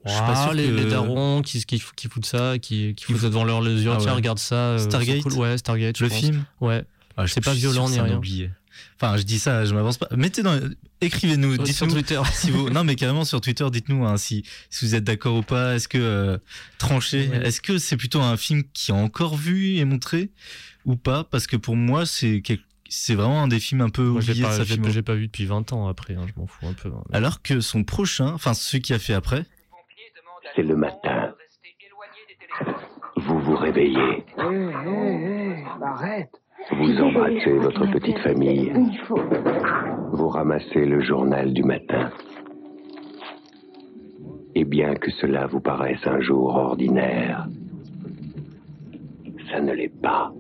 Je suis pas Ah, sûr les, que- les darons qui, qui, qui foutent ça, qui, qui foutent ça devant leurs yeux, Ah tiens, ouais. regarde ça. euh, c'est Stargate cool. Ouais, Stargate. je Le pense. film Ouais. Ah, C'est pas violent ni rien. oublié. Enfin, je dis ça, je m'avance pas. Mettez dans, écrivez-nous, Sur dites-nous Twitter. si vous, non mais carrément sur Twitter, dites-nous hein, si, si vous êtes d'accord ou pas. Est-ce que euh, tranché, Ouais. est-ce que c'est plutôt un film qui a encore vu et montré ou pas? Parce que pour moi, c'est quel- c'est vraiment un des films un peu Moi, j'ai pas, sa j'ai- pas vu depuis 20 ans après, hein, je m'en fous un peu. hein. Alors que son prochain, enfin celui qui a fait après, C'est le matin. Vous vous réveillez. arrête. Vous embrassez votre petite famille. Vous ramassez le journal du matin. Et bien que cela vous paraisse un jour ordinaire, ça ne l'est pas.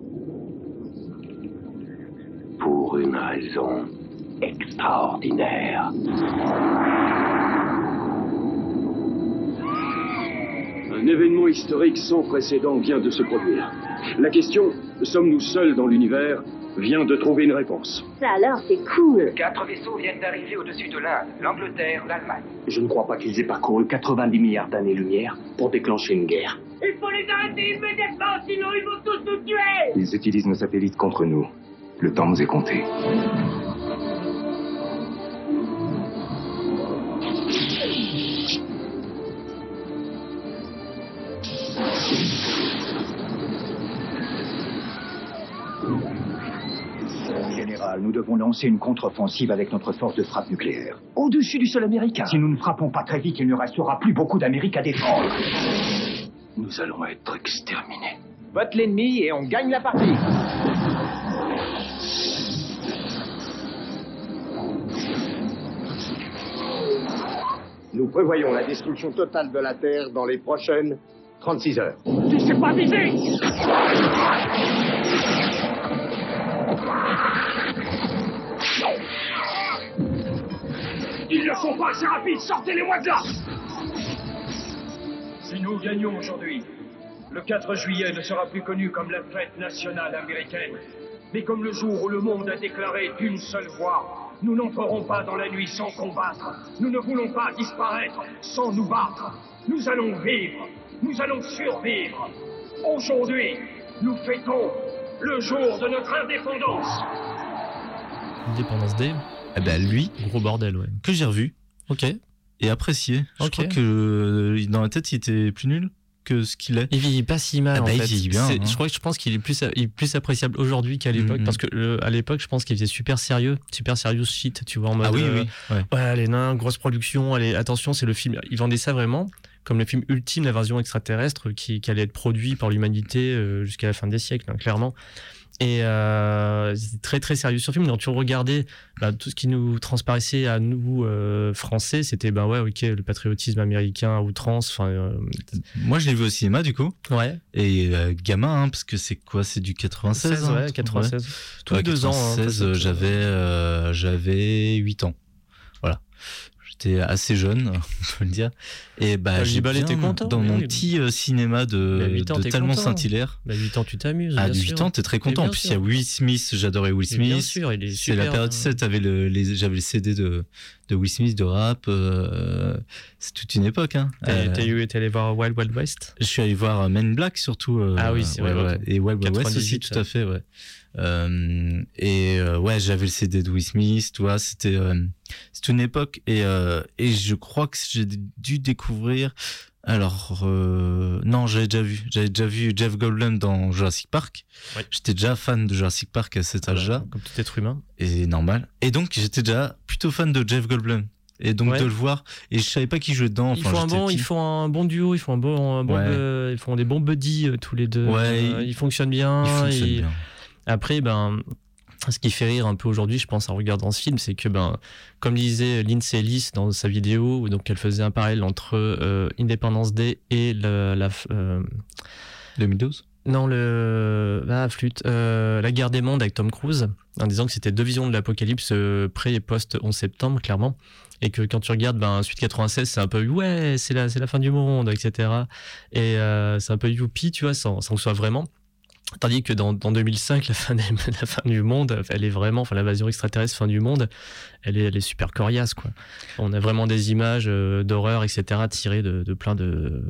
Pour une raison extraordinaire. Un événement historique sans précédent vient de se produire. La question, sommes-nous seuls dans l'univers, vient de trouver une réponse. Ça alors, c'est cool. Quatre vaisseaux viennent d'arriver au-dessus de l'Inde, l'Angleterre, l'Allemagne. Je ne crois pas qu'ils aient parcouru 90 milliards d'années-lumière pour déclencher une guerre. Il faut les arrêter immédiatement, sinon ils vont tous nous tuer Ils utilisent nos satellites contre nous. Le temps nous est compté. Général, nous devons lancer une contre-offensive avec notre force de frappe nucléaire. Au-dessus du sol américain. Si nous ne frappons pas très vite, il ne restera plus beaucoup d'Amérique à défendre. Nous allons être exterminés. Vote l'ennemi et on gagne la partie. Nous prévoyons la destruction totale de la Terre dans les prochaines 36 heures. Tu sais pas viser. Ils ne sont pas assez rapides, sortez-les-moi de là Si nous gagnons aujourd'hui, le 4 juillet ne sera plus connu comme la fête nationale américaine, mais comme le jour où le monde a déclaré d'une seule voix Nous n'entrerons pas dans la nuit sans combattre. Nous ne voulons pas disparaître sans nous battre. Nous allons vivre. Nous allons survivre. Aujourd'hui, nous fêtons le jour de notre indépendance. Indépendance Day. Eh ben lui, Gros bordel, ouais. que j'ai revu Ok. et apprécié. Je Ok. crois que euh, dans la tête, il était plus nul que ce qu'il est. Il vieillit pas si mal. Ah en bah, il fait. bien, hein. Je crois que je pense qu'il est plus, il est plus appréciable aujourd'hui qu'à l'époque Mhm. parce que à l'époque, je pense qu'il faisait super sérieux, super serious shit, tu vois en mode. Ah oui, euh, oui. Ouais. Ouais, les nains, grosse production. Allez, attention, c'est le film. Ils vendaient ça vraiment comme le film ultime, l'invasion extraterrestre, qui, qui allait être produit par l'humanité euh, jusqu'à la fin des siècles, hein, clairement. Et euh, c'était très très sérieux sur film. Quand tu regardais bah, tout ce qui nous transparaissait à nous euh, français, c'était ben ouais, ok, le patriotisme américain à outrance. Enfin, euh, Moi, je l'ai vu au cinéma, du coup. ouais. Et gamin, hein, parce que c'est quoi? C'est du 96 16, hein, ouais, 96. Tous les deux ans. hein, 96, en fait, j'avais j'avais 8 ans. Voilà. J'étais assez jeune, [laughs] on peut le dire. Et bah, Bah, j'ai était content, dans mon oui. petit euh, cinéma de, à ans, de Talmont. Saint-Hilaire. Bah, 8 ans, tu t'amuses. À bien 8 sûr. ans, t'es très content. En plus, il y a Will Smith, j'adorais Will Mais bien Smith. sûr, il est C'est la super, période hein. 7, t'avais le, les, j'avais le CD de, de Will Smith, de rap. euh, c'est toute une époque. Hein. T'es Euh, t'es eu- t'es allé voir Wild Wild West? je suis allé voir euh, Men Black surtout. euh, Ah oui, c'est ouais, vrai, ouais. Et Wild Wild West aussi, 98, tout à fait, ouais. Euh, et euh, ouais, j'avais le CD de Will Smith, tu vois, c'était euh, une époque et et je crois que j'ai dû découvrir. Alors non, j'avais déjà vu, j'avais déjà vu Jeff Goldblum dans Jurassic Park. Ouais. J'étais déjà fan de Jurassic Park à cet âge-là, Comme tout être humain. et normal. Et donc j'étais déjà plutôt fan de Jeff Goldblum. Et donc Ouais. de le voir, et je savais pas qui jouait dedans. Ils Enfin, font, un bon, petit. ils font un bon duo, ils font un bon, un bon Ouais. euh, ils font des bons buddies euh, tous les deux. Ouais, Euh, ils- ils fonctionnent bien. Il fonctionne et- bien. Après, ben, ce qui fait rire un peu aujourd'hui, je pense, en regardant ce film, c'est que, ben, comme disait Lindsay Ellis dans sa vidéo, où donc elle faisait un parallèle entre euh, Independence Day et le- la, euh, 2012 non, le. Ah, flûte. Euh, la guerre des mondes avec Tom Cruise, en disant que c'était deux visions de l'apocalypse euh, pré et post 11 septembre, clairement. Et que quand tu regardes, ben, suite 96, c'est un peu ouais, c'est la, c'est la fin du monde, etc. Et euh, c'est un peu youpi, tu vois, sans, sans que ce soit vraiment. Tandis que dans, dans 2005, la fin, des- [laughs] la fin du monde, elle est vraiment, enfin l'invasion extraterrestre, fin du monde, elle est, elle est super coriace, quoi. On a vraiment des images euh, d'horreur, etc., tirées de, de plein de,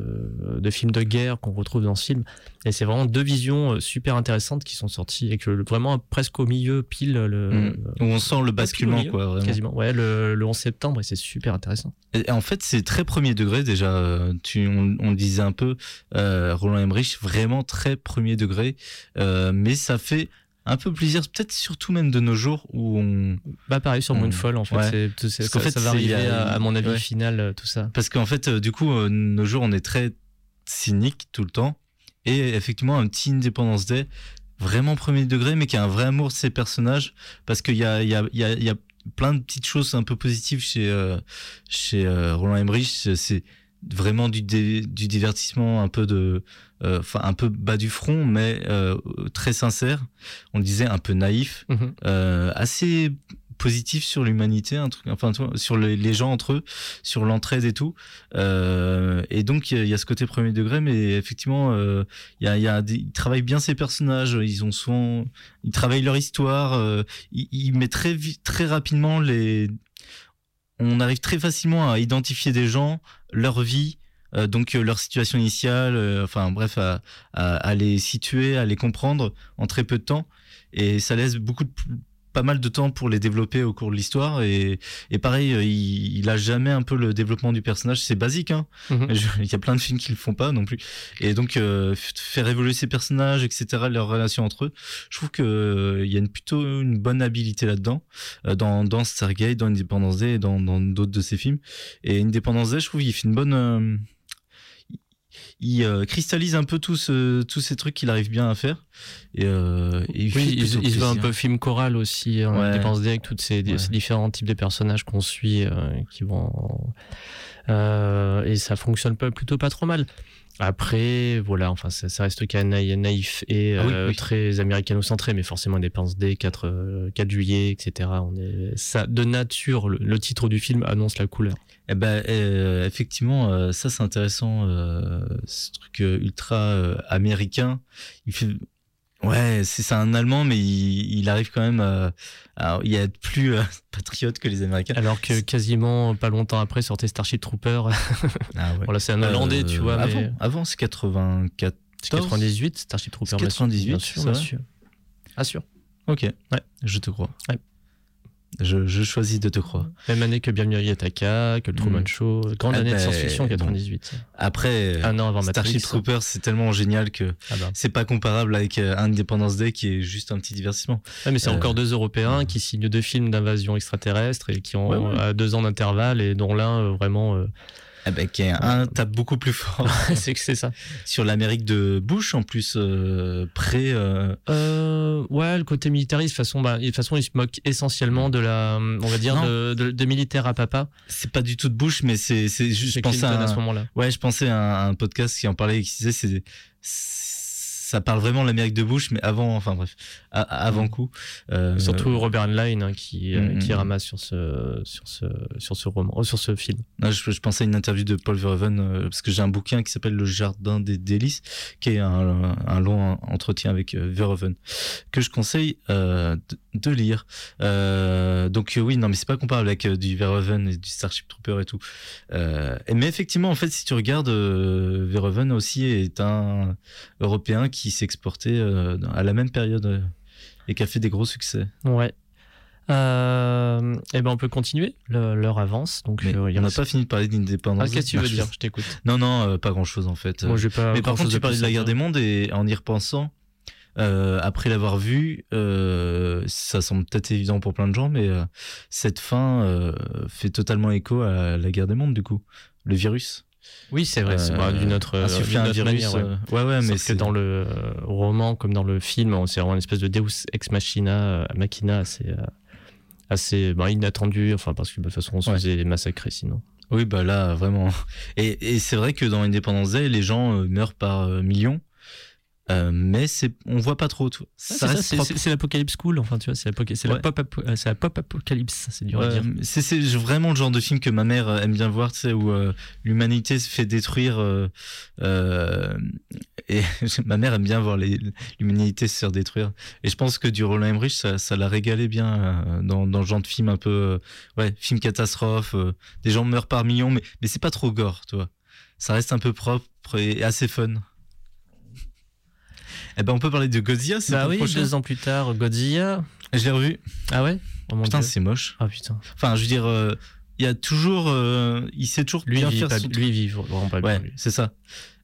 de films de guerre qu'on retrouve dans ce film. Et c'est vraiment deux visions euh, super intéressantes qui sont sorties et que vraiment presque au milieu, pile le. Mm. Où on sent le basculement, milieu, quoi, vraiment. Quasiment. Ouais, le, le 11 septembre, et c'est super intéressant. Et en fait, c'est très premier degré déjà. euh, Tu, on, on le disait un peu, euh, Roland Emmerich, vraiment très premier degré. Euh, mais ça fait un peu plusieurs, peut-être surtout même de nos jours où on. Bah pareil sur Moonfall en fait, Ouais. c'est- ça, fait, ça va arriver à, à mon avis ouais. final euh, tout ça. Parce qu'en fait, euh, du coup, nos jours, on est très cynique tout le temps. Et effectivement, un petit Independence Day, vraiment premier degré, mais qui a un vrai amour de ses personnages. Parce qu'il y a, y, a, y, a, y a plein de petites choses un peu positives chez, euh, chez euh, Roland Emmerich. C'est vraiment du, dé- du divertissement un peu de enfin un peu bas du front mais euh, très sincère. On le disait un peu naïf. Mhm. euh, assez positif sur l'humanité un truc enfin sur les, les gens entre eux sur l'entraide et tout. Euh, et donc il y a- il y, a ce côté premier degré mais effectivement euh, il y a, y a des, ils travaillent bien ces personnages. Ils ont souvent ils travaillent leur histoire euh, ils, ils mettent très très rapidement les on arrive très facilement à identifier des gens, leur vie, euh, donc euh, leur situation initiale, euh, enfin bref, à, à, à les situer, à les comprendre en très peu de temps. Et ça laisse beaucoup de, pas mal de temps pour les développer au cours de l'histoire. Et, et pareil, euh, il, il a jamais un peu le développement du personnage. C'est basique, hein. Mhm. [laughs] Je- Il y a plein de films qui le font pas non plus. Et donc euh, faire évoluer ces personnages, etc., leurs relations entre eux, je trouve que euh, il y a une, plutôt une bonne habilité là-dedans euh, dans, dans Stargate, dans Independence Day et dans dans d'autres de ses films. Et Independence Day, je trouve qu'il fait une bonne euh, il euh, cristallise un peu tout ce, tous ces trucs qu'il arrive bien à faire. Et, euh, et il fait Oui, il, il se veut un peu film choral aussi, en Ouais. Avec tous ces, ces différents types de personnages qu'on suit, euh, qui vont. et ça fonctionne plutôt pas trop mal. Après, voilà, enfin, ça, ça reste quand même naï- naïf et Ah oui, euh, oui. très américano-centré, mais forcément Independence Day, 4, euh, 4 juillet, etc. On est, ça, de nature, le, le titre du film annonce la couleur. Eh ben, euh, effectivement, euh, ça c'est intéressant, euh, ce truc ultra américain. Il fait, ouais, c'est un Allemand, mais il, il arrive quand même à, à y être plus [laughs] patriote que les Américains. Alors que quasiment pas longtemps après sortait Starship Trooper. [laughs] Ah ouais. Bon, là, c'est un Hollandais, tu vois, Avant, mais. avant c'est 84. C'est 98, Starship Trooper. C'est bien sûr, 98, bien sûr, bien sûr. Ah, sûr. Ok. Ouais. Je te crois. Ouais. Je, je choisis de te croire. Même année que Bienvenue à Yataka, que le Truman Mm. Show. Grande Ah année de ben, science-fiction, bon. 98. Après, Un an avant Starship. Troopers, c'est tellement génial que Ah bah. c'est pas comparable avec euh, Independence Day qui est juste un petit divertissement. Ouais, mais c'est Euh, encore deux Européens qui signent deux films d'invasion extraterrestre et qui ont Ouais, ouais. à deux ans d'intervalle et dont l'un euh, vraiment. euh, Eh ben, qui est un tape beaucoup plus fort. [laughs] c'est que c'est ça. Sur l'Amérique de Bush, en plus, euh, près. euh, Euh, ouais, le côté militariste, de toute façon, bah, de toute façon, il se moque essentiellement de la, on va dire, de, de, de militaires à papa. C'est pas du tout de Bush, mais c'est c'est juste. Je pensais à, à un- ce moment-là. Ouais, je pensais à un, à un podcast qui en parlait et qui disait c'est ça parle vraiment de l'Amérique de Bush, mais avant, enfin bref, avant coup. Euh, Surtout Robert Heinlein hein, qui, euh, Mm, qui mm. ramasse sur ce, sur ce, sur ce roman, oh, sur ce film. Je, je pensais à une interview de Paul Verhoeven euh, parce que j'ai un bouquin qui s'appelle Le Jardin des délices, qui est un, un long entretien avec euh, Verhoeven que je conseille euh, de, de lire. Euh, donc euh, oui, non, mais c'est pas comparable avec euh, du Verhoeven et du Starship Trooper et tout. Euh, et- mais effectivement, en fait, si tu regardes, euh, Verhoeven aussi est un Européen qui s'est exporté euh, à la même période euh, et qui a fait des gros succès. Ouais. Euh, et ben on peut continuer. L'heure avance, donc Mais on n'a pas fini de parler d'indépendance. Ah, qu'est-ce que tu veux dire Je t'écoute. Non, non, euh, pas grand chose en fait. Moi, pas Mais par grand-chose contre, tu parlais de la guerre des mondes et en y repensant, euh, après l'avoir vu, ça semble peut-être évident pour plein de gens, mais cette fin fait totalement écho à la guerre des mondes du coup. Le virus. Oui, c'est vrai, c'est Euh, bah, d'une autre, un virus, manière. Ouais, ouais, mais que c'est- dans le roman comme dans le film, on- c'est vraiment une espèce de Deus ex machina, euh, machina assez, euh, assez bah, inattendu. Enfin, parce que de toute façon, on se Ouais. faisait massacrer sinon. Oui, bah là, vraiment. Et, et c'est vrai que dans Independence Day, les gens meurent par millions. Euh, mais c'est on voit pas trop tout. C'est l'apocalypse cool. Enfin, tu vois, c'est la Ouais. pop, apo- euh, c'est la pop apocalypse. C'est dur à Ouais, dire. mais c'est c'est vraiment le genre de film que ma mère euh, aime bien voir, tu sais, où euh, l'humanité se fait détruire. euh, euh, et [laughs] ma mère aime bien voir l'humanité se faire détruire. Et je pense que du Roland Emmerich, ça, ça l'a régalé bien euh, dans, dans le genre de film un peu, euh, ouais, film catastrophe. euh, des gens meurent par millions, mais, mais c'est pas trop gore, tu vois. Ça reste un peu propre et assez fun. Eh ben, on peut parler de Godzilla, c'est Bah ton oui, prochain deux ans plus tard, Godzilla. Je l'ai revu. Ah ouais? Oh Putain, c'est moche. Ah putain. Enfin, je veux dire, euh, il y a toujours, euh, il sait toujours Lui, bien faire pas- son lui, vit vraiment pas Ouais, c'est ça.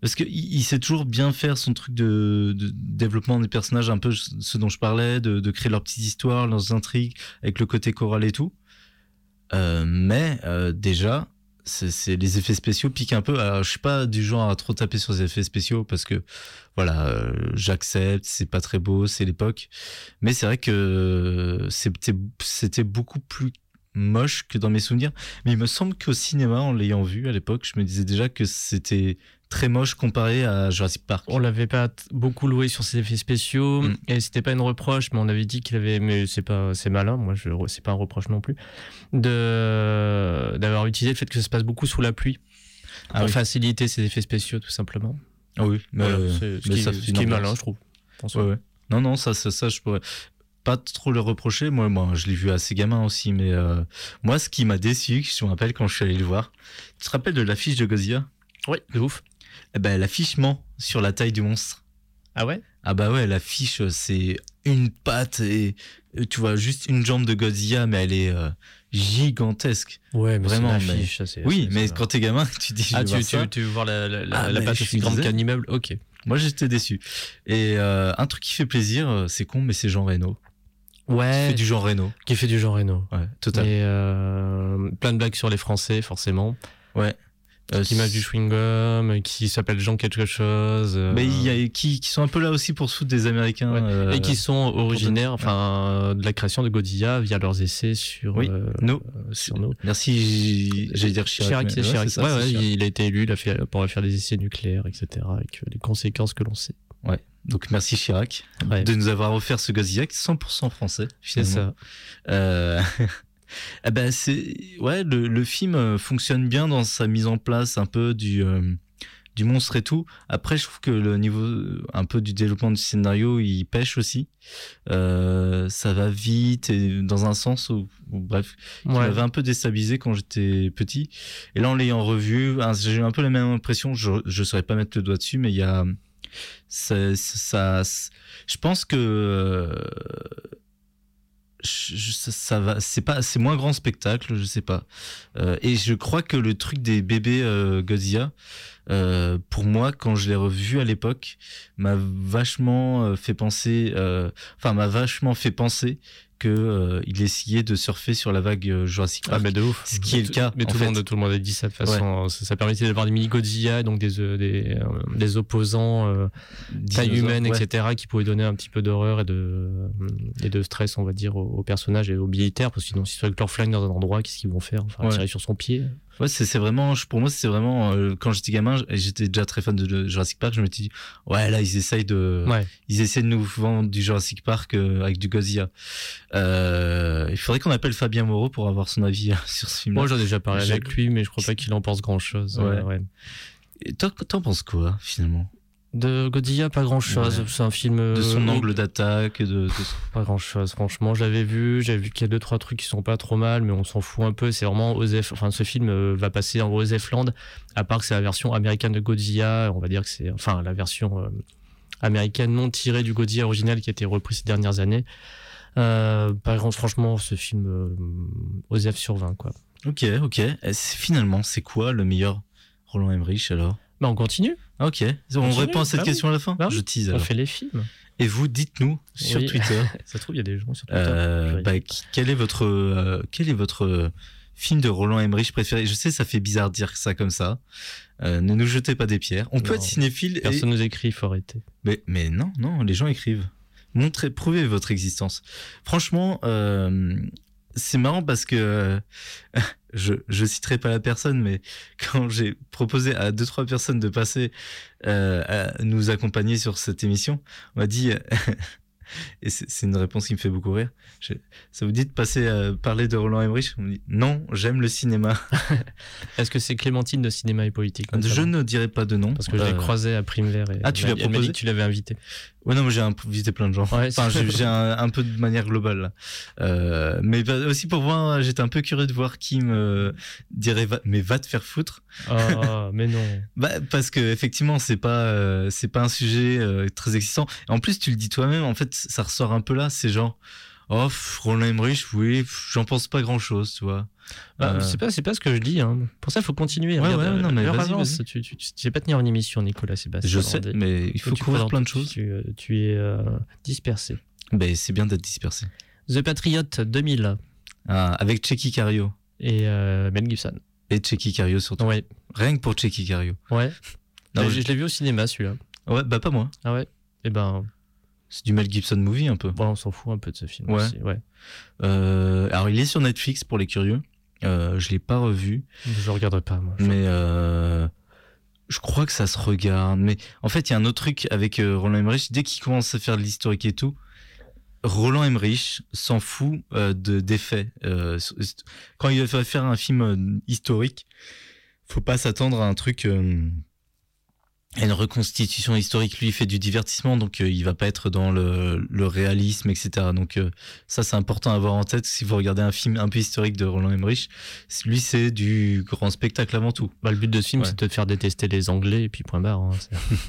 Parce que il, il sait toujours bien faire son truc de, de développement des personnages, un peu ce dont je parlais, de, de créer leurs petites histoires, leurs intrigues, avec le côté choral et tout. Euh, mais déjà, c'est les effets spéciaux piquent un peu. Alors, je suis pas du genre à trop taper sur les effets spéciaux parce que voilà, euh, j'accepte, c'est pas très beau, c'est l'époque. Mais c'est vrai que c'était c'était beaucoup plus moche que dans mes souvenirs. Mais il me semble qu'au cinéma, en l'ayant vu à l'époque, je me disais déjà que c'était très moche comparé à Jurassic Park. On l'avait pas beaucoup loué sur ses effets spéciaux Mm. et c'était pas une reproche, mais on avait dit qu'il avait, mais c'est pas, c'est malin. Moi, je, c'est pas un reproche non plus, de d'avoir utilisé le fait que ça se passe beaucoup sous la pluie Ah pour oui. faciliter ses effets spéciaux, tout simplement. Ah oui, mais, Voilà, euh, c'est ce mais qui, ça ce qui est malin, je trouve. Ouais, ouais. Non, non, ça, ça, ça, je pourrais pas trop le reprocher. Moi, moi je l'ai vu assez gamin aussi, mais euh, moi, ce qui m'a déçu, je me rappelle quand je suis allé le voir, tu te rappelles de l'affiche de Godzilla? Oui, de ouf. Eh ben, l'affiche ment sur la taille du monstre. Ah ouais? Ah bah ouais, l'affiche, euh, c'est une patte et euh, tu vois juste une jambe de Godzilla, mais elle est euh, gigantesque. Ouais, mais vraiment. une mais- affiche, ça, c'est- oui, mais quand t'es gamin, tu dis. Ah, tu, voir tu, tu veux voir la, la, la, Ah, la mais patte aussi grande qu'un immeuble Ok. Moi, j'étais déçu. Et euh, un truc qui fait plaisir, c'est con, mais c'est Jean Reno. Ouais. Qui fait du Jean Reno. Qui fait du Jean Reno. Ouais, total. Et euh, plein de blagues sur les Français, forcément. Ouais. Euh, qui mange du chewing-gum, qui s'appelle Jean quelque chose. euh, Mais il y a qui, qui sont un peu là aussi pour foutre des Américains. Ouais. euh, Et qui sont originaires enfin, de la création de Godzilla via leurs essais sur, Oui, euh, nous. euh, sur nous. Merci, j'allais dire Chirac. Chirac, mais ouais, Chirac. ça, Ouais, Chirac. il a été élu il a fait, pour faire des essais nucléaires, etc. Avec les conséquences que l'on sait. Ouais. Donc merci Chirac de nous avoir offert ce est 100% français. C'est finalement. [laughs] Eh ben c'est ouais le, le film euh, fonctionne bien dans sa mise en place un peu du euh, du monstre et tout. Après je trouve que le niveau euh, un peu du développement du scénario il pêche aussi. Euh, ça va vite et dans un sens où, où, bref qui m'avait un peu déstabilisé quand j'étais petit. Et là en l'ayant revu hein, j'ai eu un peu la même impression. Je je saurais pas mettre le doigt dessus mais il y a ça, je pense que euh, ça, va c'est pas c'est moins grand spectacle je sais pas. Euh, et je crois que le truc des bébés euh, Godzilla euh, pour moi quand je l'ai revu à l'époque m'a vachement fait penser enfin m'a vachement fait penser que euh, essayait de surfer sur la vague euh, Jurassic Park Ah, mais de ouf. ce qui est le cas Mais tout, le monde, tout le monde a dit ça de façon. Ça, ça permettait d'avoir des mini Godzilla, donc des, euh, des, euh, des opposants euh, taille humaine, ouais. etc., qui pouvaient donner un petit peu d'horreur et de, euh, et de stress, on va dire, aux, aux personnages et aux militaires, parce que sinon, s'ils sont avec leur flingue dans un endroit, qu'est-ce qu'ils vont faire? Enfin, Ouais. tirer sur son pied. Ouais, c'est vraiment, pour moi, c'est vraiment, euh, quand j'étais gamin, j'étais déjà très fan de, Jurassic Park, je me suis dit, ouais, là, ils essayent de, Ouais. ils essayent de nous vendre du Jurassic Park euh, avec du Godzilla. Euh, il faudrait qu'on appelle Fabien Moreau pour avoir son avis [laughs] sur ce film. Moi, j'en ai déjà parlé avec lui, mais je crois pas qu'il en pense grand chose. Ouais. Et toi, t'en penses quoi, finalement? De Godzilla, pas grand chose. Ouais. C'est un film. De son euh, angle d'attaque, de, de- Pas grand chose, franchement. Je l'avais vu, j'avais vu qu'il y a deux, trois trucs qui sont pas trop mal, mais on s'en fout un peu. C'est vraiment Osef. Enfin, ce film euh, va passer en Osef Land, à part que c'est la version américaine de Godzilla. On va dire que c'est. Enfin, la version euh, américaine non tirée du Godzilla original qui a été repris ces dernières années. Euh, pas grand, franchement, ce film, Osef sur 20, quoi. Ok, ok. Et finalement, c'est quoi le meilleur Roland Emmerich alors? Bah, on continue. Ah, Ok. On répond à cette bah oui. question à la fin? Bah. Je tease On alors. fait les films. Et vous, dites-nous sur Oui. Twitter. [laughs] Ça se trouve, il y a des gens sur Twitter. Euh, bah, quel est votre euh, quel est votre euh, film de Roland Emmerich préféré? Je sais, ça fait bizarre de dire ça comme ça. Euh, ne nous jetez pas des pierres. On peut être cinéphile. et- Personne nous écrit, il faut arrêter. Mais, mais non, non, les gens écrivent. Montrez, prouvez votre existence. Franchement, euh, c'est marrant parce que euh, je, je citerai pas la personne, mais [laughs] quand j'ai proposé à deux trois personnes de passer euh, à nous accompagner sur cette émission, on m'a dit [laughs] et c'est c'est une réponse qui me fait beaucoup rire. je- ça vous dit de passer à parler de Roland Emmerich? On me dit non, j'aime le cinéma. [laughs] Est-ce que c'est Clémentine de Cinéma et Politique Je ne dirais pas de nom Parce que je l'ai Euh, croisé à Prime Vert. Et Ah, tu l'as proposé dit que tu l'avais invité. Ouais, non, mais j'ai invité plein de gens. Ouais, enfin, [laughs] j'ai un, un peu de manière globale. là. Euh, mais aussi pour voir, j'étais un peu curieux de voir qui me dirait, va- mais va te faire foutre. Ah, mais non. [laughs] Bah, parce que effectivement, c'est pas, euh, c'est pas un sujet euh, très existant. En plus, tu le dis toi-même. En fait, ça ressort un peu là. C'est genre, Oh, pff, Roland Emmerich, oui, j'en pense pas grand-chose, tu vois. Bah, Euh, C'est pas, c'est pas ce que je dis. Hein. Pour ça, il faut continuer. Ouais, Regarde, ouais, non, mais vas-y, vas-y. Tu, tu, tu sais pas tenir une émission, Nicolas Sébastien. Je sais, mais il faut couvrir plein de choses. Tu, euh, tu es euh, dispersé. Ben, c'est bien d'être dispersé. The Patriot 2000 Ah, avec Checky Cario. et euh, Mel Gibson. Et Checky Cario surtout. Ouais. Rien que pour Checky Cario. Ouais. Non, Bah, je- je je l'ai vu au cinéma celui-là. Ouais, bah pas moi. Ah ouais. Et ben, C'est du Mel Gibson movie un peu. bon, on s'en fout un peu de ce film. Ouais. aussi, ouais. Euh, alors, il est sur Netflix pour les curieux. Euh, je l'ai pas revu, Je regarderai pas moi. mais euh, je crois que ça se regarde. Mais en fait, il y a un autre truc avec euh, Roland Emmerich. Dès qu'il commence à faire de l'historique et tout, Roland Emmerich s'en fout euh, de des faits. Euh, quand il va faire un film historique, faut pas s'attendre à un truc. Une reconstitution historique, lui, fait du divertissement, donc euh, il va pas être dans le, le réalisme, etc. Donc euh, ça, c'est important à avoir en tête si vous regardez un film un peu historique de Roland Emmerich. Lui, c'est du grand spectacle avant tout. Bah, le but de ce film, Ouais. c'est de te faire détester les Anglais et puis point barre. Hein.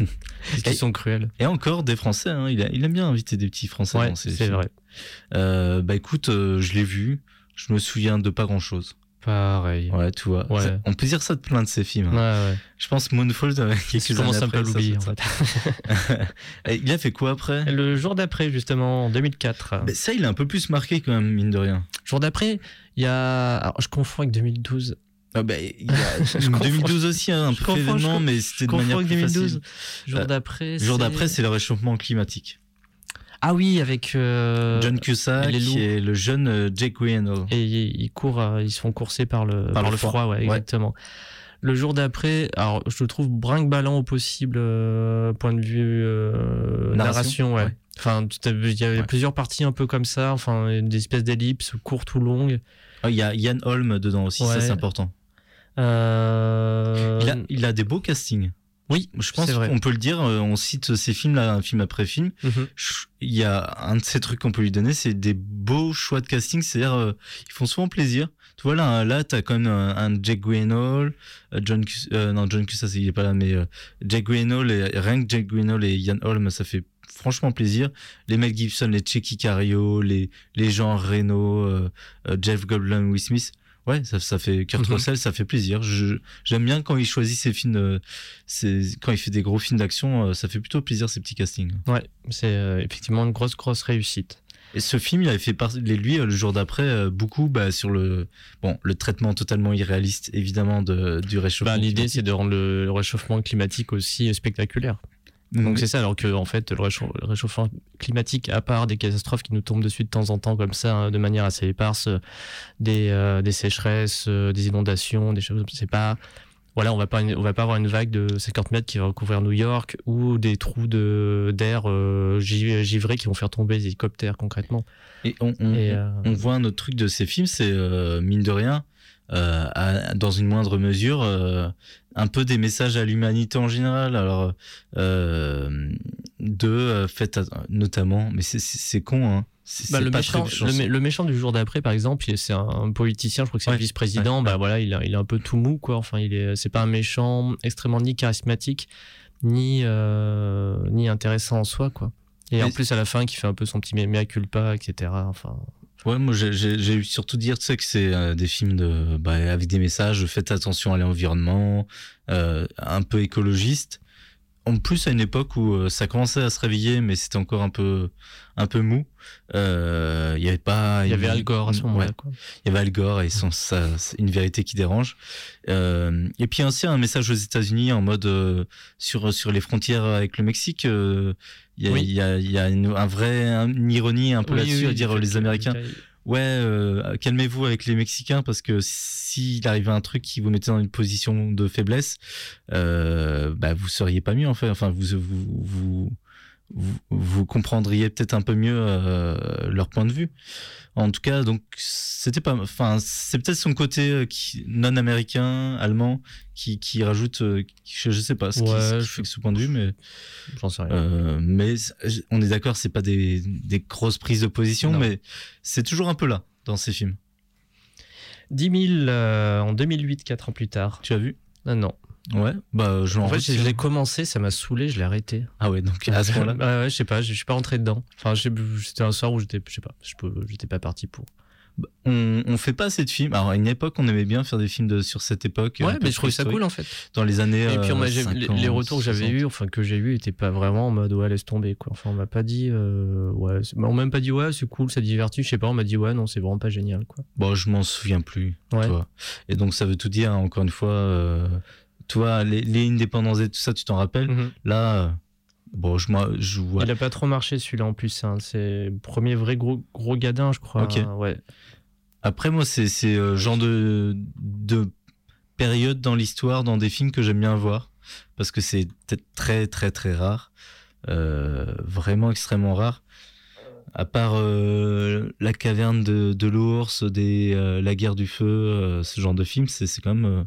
[laughs] Et- sont cruels. Et encore des Français, hein, il, a- il aime bien inviter des petits Français Ouais, dans ses c'est vrai. Euh, bah écoute, euh, je l'ai vu, je me souviens de pas grand chose. Pareil. Ouais, tu vois. Ouais. On peut dire ça de plein de ses films. Ouais, hein. ouais. Je pense Moonfall, quelques Je commence un peu à l'oublier en fait [laughs] il a fait quoi après? Le jour d'après, justement, en 2004. Bah, Ça, il est un peu plus marqué quand même, mine de rien. Jour d'après, il y a. Alors, je confonds avec 2012. Ah bah, il y a [laughs] Je confonds- 2012 aussi, hein, un peu événement, mais c'était de manière plus 2012. facile. Jour Euh, d'après. Jour d'après, c'est le réchauffement climatique. Ah oui, avec. euh, John Cusack et le jeune euh, Jake Gyllenhaal. Et ils courent, euh, ils se font courser par le, par le le froid. froid, ouais, Ouais. exactement. Le jour d'après, alors je le trouve brinque-ballant au possible, euh, point de vue Narration, narration, ouais. ouais. Enfin, il y avait plusieurs parties un peu comme ça, enfin, des espèces d'ellipses courtes ou longues. Ah, Il y a Yann Holm dedans aussi, ça c'est important. Il a, il a des beaux castings. Oui, Je pense qu'on peut le dire, euh, on cite ces films-là, un film après film. Mhm. Il y a un de ces trucs qu'on peut lui donner, c'est des beaux choix de casting, c'est-à-dire euh, ils font souvent plaisir. Tu vois là, là t'as quand même un, un Jake Gyllenhaal, euh, John, Cus- euh, non John Cusack il est pas là, mais euh, Jake Gyllenhaal et rien que Jake Gyllenhaal et Ian Holm, ça fait franchement plaisir. Les Mel Gibson, les Checky Cario, les les Jean Reno, euh, euh, Jeff Goldblum, Will Smith. Ouais, ça, ça fait Kurt Mhm. Russell, ça fait plaisir. J'aime bien quand il choisit ses films, euh, ses- quand il fait des gros films d'action, euh, ça fait plutôt plaisir ces petits castings. Ouais, c'est euh, effectivement une grosse, grosse réussite. Et ce film, il avait fait partie, lui, le jour d'après, beaucoup bah, sur le, bon, le traitement totalement irréaliste, évidemment, de, du réchauffement. Bah, L'idée, c'est de rendre le réchauffement climatique aussi spectaculaire. Mhm. Donc c'est ça, alors que en fait, le réchau- le réchauffement climatique, à part des catastrophes qui nous tombent dessus de temps en temps comme ça, hein, de manière assez éparse, euh, des, euh, des sécheresses, euh, des inondations, des choses, c'est pas, voilà, on va pas, on va pas avoir une vague de 50 mètres qui va recouvrir New York ou des trous de d'air euh, gi- givrés qui vont faire tomber des hélicoptères concrètement. Et on, on- Et, on voit un autre truc de ces films, c'est mine de rien, à- dans une moindre mesure, euh, un peu des messages à l'humanité en général. Alors, euh, de euh, faites notamment, mais c'est- con, hein. Bah, le, méchant, très le, mé- le méchant du jour d'après, par exemple, c'est un, un politicien, je crois que c'est Ouais, le vice-président. ouais, bah voilà, il, a- il est un peu tout mou, quoi. Enfin, il est, c'est pas un méchant extrêmement ni charismatique, ni euh, ni intéressant en soi, quoi. Et en plus à la fin, qui fait un peu son petit mea mea culpa, etc. Enfin, Ouais, moi j'ai- eu surtout dire tu sais que c'est euh, des films de bah, avec des messages faites attention à l'environnement, euh, un peu écologiste. En plus à une époque où euh, ça commençait à se réveiller, mais c'était encore un peu un peu mou. Euh, Il y avait pas. il y avait Al Gore à ce moment-là, Ouais. Il y avait Al Gore et son, ça, c'est une vérité qui dérange. Euh, et puis aussi un message aux États-Unis en mode euh, sur sur les frontières avec le Mexique. euh, Il y a, Oui. il y a, y a une, un vrai une ironie un peu Oui, là-dessus oui, à dire les Américains. Ouais, euh, calmez-vous avec les Mexicains parce que s'il arrivait un truc qui vous mettait dans une position de faiblesse, euh, bah vous seriez pas mieux en fait. Enfin, vous vous vous vous, vous comprendriez peut-être un peu mieux euh, leur point de vue. En tout cas, donc c'était pas. Enfin, c'est peut-être son côté euh, qui, non américain, allemand, qui, qui rajoute. euh, qui- je, je sais pas ce qui, ce qui je- ce point de vue, mais J'en sais rien. mais on est d'accord, c'est pas des, des grosses prises de position, Non. mais c'est toujours un peu là dans ces films. 10 000 euh, en 2008, 4 ans plus tard. Tu as vu? Ah non. Ouais, bah je En m'en fait, l'ai commencé, ça m'a saoulé, je l'ai arrêté. Ah ouais, donc à ce point-là. Bah ouais, je sais pas, je suis pas rentré dedans. Enfin, c'était un soir où j'étais, je sais pas, j'étais pas parti pour. On, on fait pas assez de films. Alors à une époque, on aimait bien faire des films de, sur cette époque. Ouais, un peu mais je trouvais ça cool en fait. Dans les années. Et puis on m'a- euh, j'ai- les, 50, les retours que j'avais 60. eu, enfin que j'ai eu, étaient pas vraiment en mode ouais laisse tomber quoi. Enfin on m'a pas dit euh, ouais, on m'a même pas dit ouais c'est cool, ça divertit, je sais pas, on m'a dit ouais non c'est vraiment pas génial quoi. Bon, je m'en souviens plus. Ouais. tu vois. Et donc ça veut tout dire. Encore une fois, euh, toi, les, les Indépendants et tout ça, tu t'en rappelles Mhm. Là, euh, bon, je, moi, je vois. Il a pas trop marché celui-là en plus, hein. c'est le premier vrai gros gros gadin je crois. Ok. Ouais. Après, moi, c'est euh, genre de, de période dans l'histoire, dans des films que j'aime bien voir. Parce que c'est peut-être très, très, très rare. Euh, vraiment extrêmement rare. À part euh, La caverne de, de l'ours, des, La guerre du feu, ce genre de films, c'est c'est quand même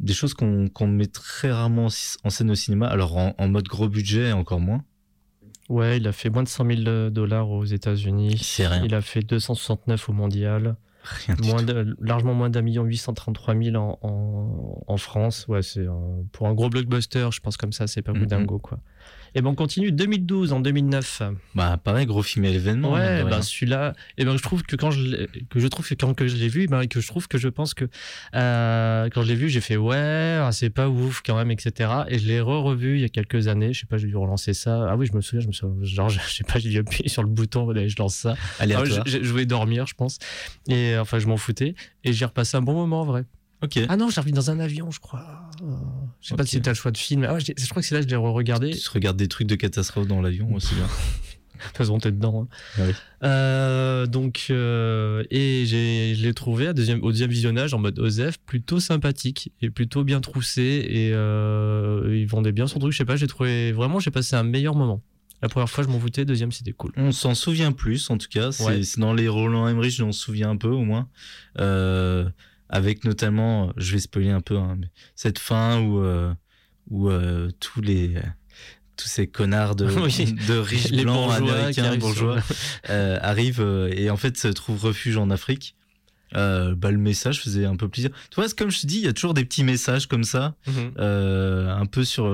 des choses qu'on met très rarement en scène au cinéma. Alors, en, en mode gros budget, encore moins. Ouais, il a fait moins de 100 000 dollars aux États-Unis. C'est rien. Il a fait 269 au mondial. Rien du Moins tout. de- largement moins d'un million 833 000 en, en, en France. Ouais, c'est pour un gros blockbuster, je pense comme ça, c'est pas Mhm. vous dingo quoi. Et ben on continue 2012 en 2009. Bah, pareil, gros film à l'événement. Ouais, ben rien. celui-là, et ben je trouve que quand je que je trouve que quand que je l'ai vu, ben que je trouve que je pense que euh, quand je l'ai vu, j'ai fait ouais, ah, c'est pas ouf quand même, etc. Et je l'ai re-revu il y a quelques années. Je sais pas, j'ai dû relancer ça. Ah oui, je me souviens, je me souviens, genre je sais pas, j'ai dû appuyer sur le bouton, je lance ça. Aléatoire. Ah, je, je voulais dormir, je pense. Et enfin, je m'en foutais. Et j'ai repassé un bon moment, en vrai. Ok. Ah non, j'ai revu dans un avion, je crois. Je sais pas si t'as le choix de film. Ah, ouais, je je crois que c'est là que je l'ai re-regardé. Tu regardes des trucs de catastrophe dans l'avion aussi bien. [laughs] De toute façon, t'es dedans. hein. Ah oui. Euh, donc, euh, et je l'ai trouvé à deuxième, au deuxième visionnage en mode OZEF plutôt sympathique et plutôt bien troussé. Et euh, il vendait bien son truc. Je sais pas, j'ai trouvé vraiment, j'ai passé un meilleur moment. La première fois, je m'en foutais. Deuxième, c'était cool. On s'en souvient plus, en tout cas. C'est Ouais. dans les Roland Emmerich, on se souvient un peu au moins. Euh, avec notamment, je vais spoiler un peu, hein, mais cette fin où, euh, où euh, tous les tous ces connards de, [laughs] Oui. de riches Les blancs américains arrivent bourgeois euh, arrivent et en fait se trouvent refuge en Afrique. Euh, bah, le message faisait un peu plaisir. Tu vois, comme je te dis, il y a toujours des petits messages comme ça, Mhm. un peu sur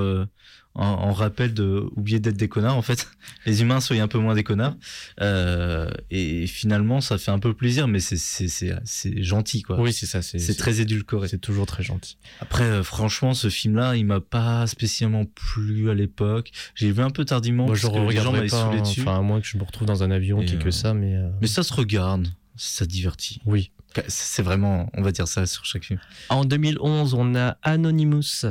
en, en rappel de oublier d'être des connards. En fait, [laughs] les humains soyez un peu moins des connards. Euh, et finalement, ça fait un peu plaisir, mais c'est gentil quoi. Oui, c'est ça. C'est, très édulcoré. C'est toujours très gentil. Après, euh, franchement, ce film-là, il m'a pas spécialement plu à l'époque. J'ai vu un peu tardivement Moi, parce je que les gens regarderai m'avaient pas. saoulé hein. dessus. Enfin, à moins que je me retrouve dans un avion Et, qui est que euh, ça, mais. euh, Mais ça se regarde, ça divertit. Oui. C'est vraiment, on va dire ça sur chaque film. En 2011, on a Anonymous.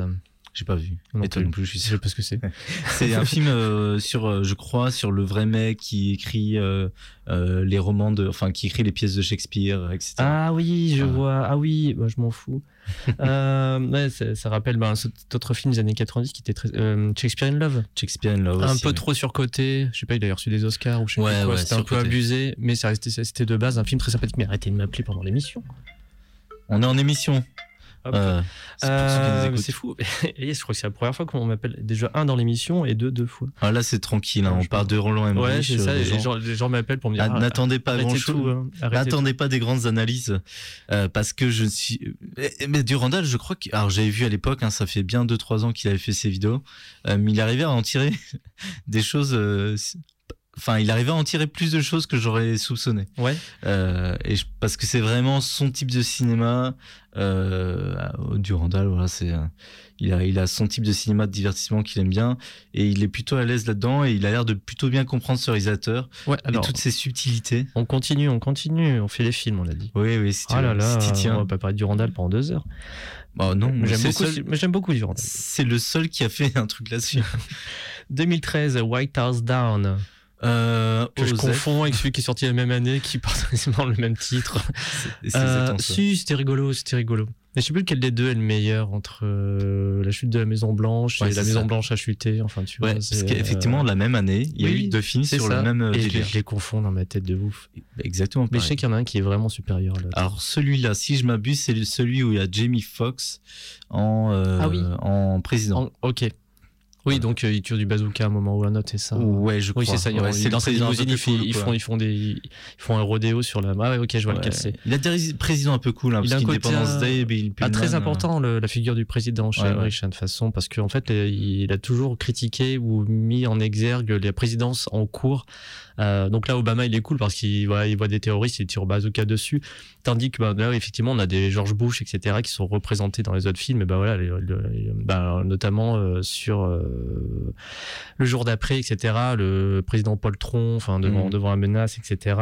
J'ai pas vu. Non Et toi non plus, je suis Je sais pas ce que c'est. [laughs] C'est un film euh, sur, euh, je crois, sur le vrai mec qui écrit euh, euh, les romans de, enfin, qui écrit les pièces de Shakespeare, etc. Ah oui, je Ah. vois. Ah oui, bah, je m'en fous. [laughs] ouais, ça, ça rappelle ben, cet autre film des années 90 qui était très, Shakespeare in Love. Shakespeare in Love. un aussi, peu trop surcoté. Je sais pas, il a reçu des Oscars ou je sais Ouais, pas quoi. ouais, C'était un peu abusé, mais ça restait, ça, c'était de base un film très sympathique. Mais arrêtez de m'appeler pendant l'émission. On est en émission. Euh, c'est Euh, fou. [laughs] Je crois que c'est la première fois qu'on m'appelle déjà un dans l'émission et deux deux fois. Ah, là, c'est tranquille. hein, on parle de Roland Emmerich. Ouais, c'est euh, ça. les gens- gens, les gens m'appellent pour me dire. Ah, ah, N'attendez pas grand chose. hein, N'attendez pas des grandes analyses euh, parce que je suis. Mais Durandal, je crois que. Alors j'avais vu à l'époque, hein, ça fait bien 2-3 ans qu'il avait fait ses vidéos, mais il arrivait à en tirer [laughs] des choses. Enfin, il arrivait à en tirer plus de choses que j'aurais soupçonné. Ouais. Euh, et je- parce que c'est vraiment son type de cinéma. Euh, Durandal, voilà, c'est. euh, il a, il a son type de cinéma de divertissement qu'il aime bien et il est plutôt à l'aise là-dedans et il a l'air de plutôt bien comprendre ce réalisateur Ouais, et alors- toutes ses subtilités. On continue, on continue. On fait les films, on l'a dit. Oui, oui, si tu, Ah là là, si tiens. on va pas parler de Durandal pendant deux heures. Bah non, j'aime beaucoup, seul- mais j'aime beaucoup Durandal. C'est le seul qui a fait un truc là-dessus. [laughs] 2013, White House Down. Euh, que je confonds avec celui qui est sorti la même année, qui porte [laughs] le même titre. C'est- Euh, si, c'était rigolo, c'était rigolo. Mais je sais plus lequel des deux est le meilleur entre euh, la chute de la Maison Blanche Ouais, et la Maison ça. Blanche a chuté. Enfin, tu Ouais, vois. parce qu'effectivement, la même année, il y a eu deux films sur ça. le même Et je, les- délire. je les confonds dans ma tête de ouf. Exactement. Mais je sais qu'il y en a un qui est vraiment supérieur. Là. Alors celui-là, si je m'abuse, c'est celui où il y a Jamie Foxx en, Ah oui. en président. En- ok. Oui, donc euh, ils tirent du bazooka à un moment ou à un autre, c'est ça Ouais, je Oui, crois. c'est ça. Ouais, ils- c'est le dans cette président un peu limousine, ils, cool, ils font, ils, font des, ils font un rodéo sur la. Ah ouais, ok, je vois Ouais. lequel c'est. Il a des présidents un peu cool, hein, Il parce qu'Independence euh, Day, Bill ah, très Pullman, important le- la figure du président chez Ouais, hein, de façon parce qu'en fait il a toujours critiqué ou mis en exergue les présidences en cours. Euh, donc là Obama il est cool parce qu'il voilà, il voit des terroristes, il tire au bazooka dessus. Tandis que bah, là effectivement on a des George Bush etc qui sont représentés dans les autres films et bah voilà les- les- bah, notamment euh, sur euh, le jour d'après etc le président Paul Tron enfin devant Mhm. devant la menace etc.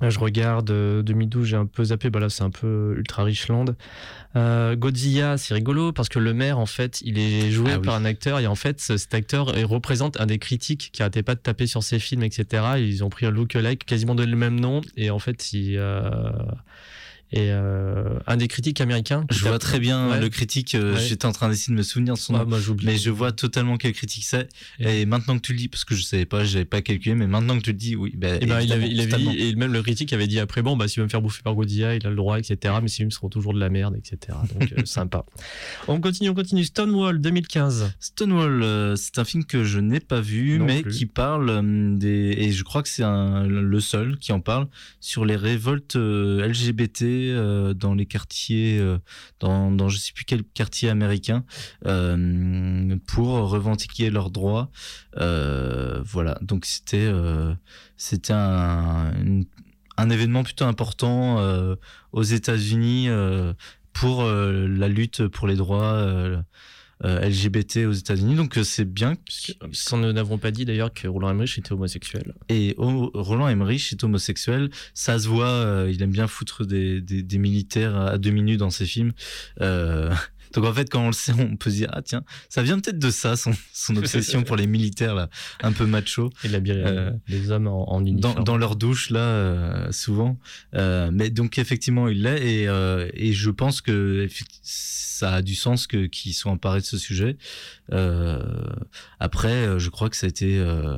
Là, je regarde euh, 2012, j'ai un peu zappé. Bah là, c'est un peu ultra Richland. Euh, Godzilla, c'est rigolo parce que le maire, en fait, il est joué Ah oui. par un acteur et en fait, ce- cet acteur il représente un des critiques qui arrêtait pas de taper sur ses films, etc. Ils ont pris un look-alike quasiment de le même nom et en fait, il, euh, et euh, un des critiques américains. Je vois très bien Ouais. le critique. euh, Ouais. J'étais en train d'essayer de me souvenir de son nom. j'oublie. mais je vois totalement quel critique c'est. Et maintenant que tu le dis, parce que je savais pas, j'avais pas calculé, mais maintenant que tu le dis, oui. Bah, Et ben, il avait, il avait évidemment, dit, et même le critique avait dit après, bon, bah, s'il veut me faire bouffer par Godzilla, il a le droit, etc. Mais ces films seront toujours de la merde, etc. Donc, euh, [laughs] sympa. On continue, on continue. Stonewall 2015. Stonewall, c'est un film que je n'ai pas vu, Non mais plus. qui parle des. Et je crois que c'est le seul qui en parle sur les révoltes euh, Euh, dans les quartiers, euh, dans, dans je sais plus quel quartier américain, euh, pour revendiquer leurs droits. Voilà, donc c'était c'était un, événement plutôt important aux États-Unis pour la lutte pour les droits. Euh, euh, LGBT aux États-Unis, donc euh, c'est bien. Parce qu'on n'avons pas dit d'ailleurs que Roland Emmerich était homosexuel. Et O- Roland Emmerich est homosexuel, ça se voit, euh, il aime bien foutre des, des, des militaires à deux minutes dans ses films. Euh, donc en fait, quand on le sait, [laughs] on peut se dire, ah tiens, ça vient peut-être de ça, son, son obsession pour les militaires, là, un peu macho. Et la, Euh, les hommes en, en uniforme. dans leur douche là euh, souvent Euh, mais donc effectivement il l'est et, euh, et je pense que ça a du sens que qu'ils soient emparés de ce sujet Euh, après euh, je crois que ça a été euh,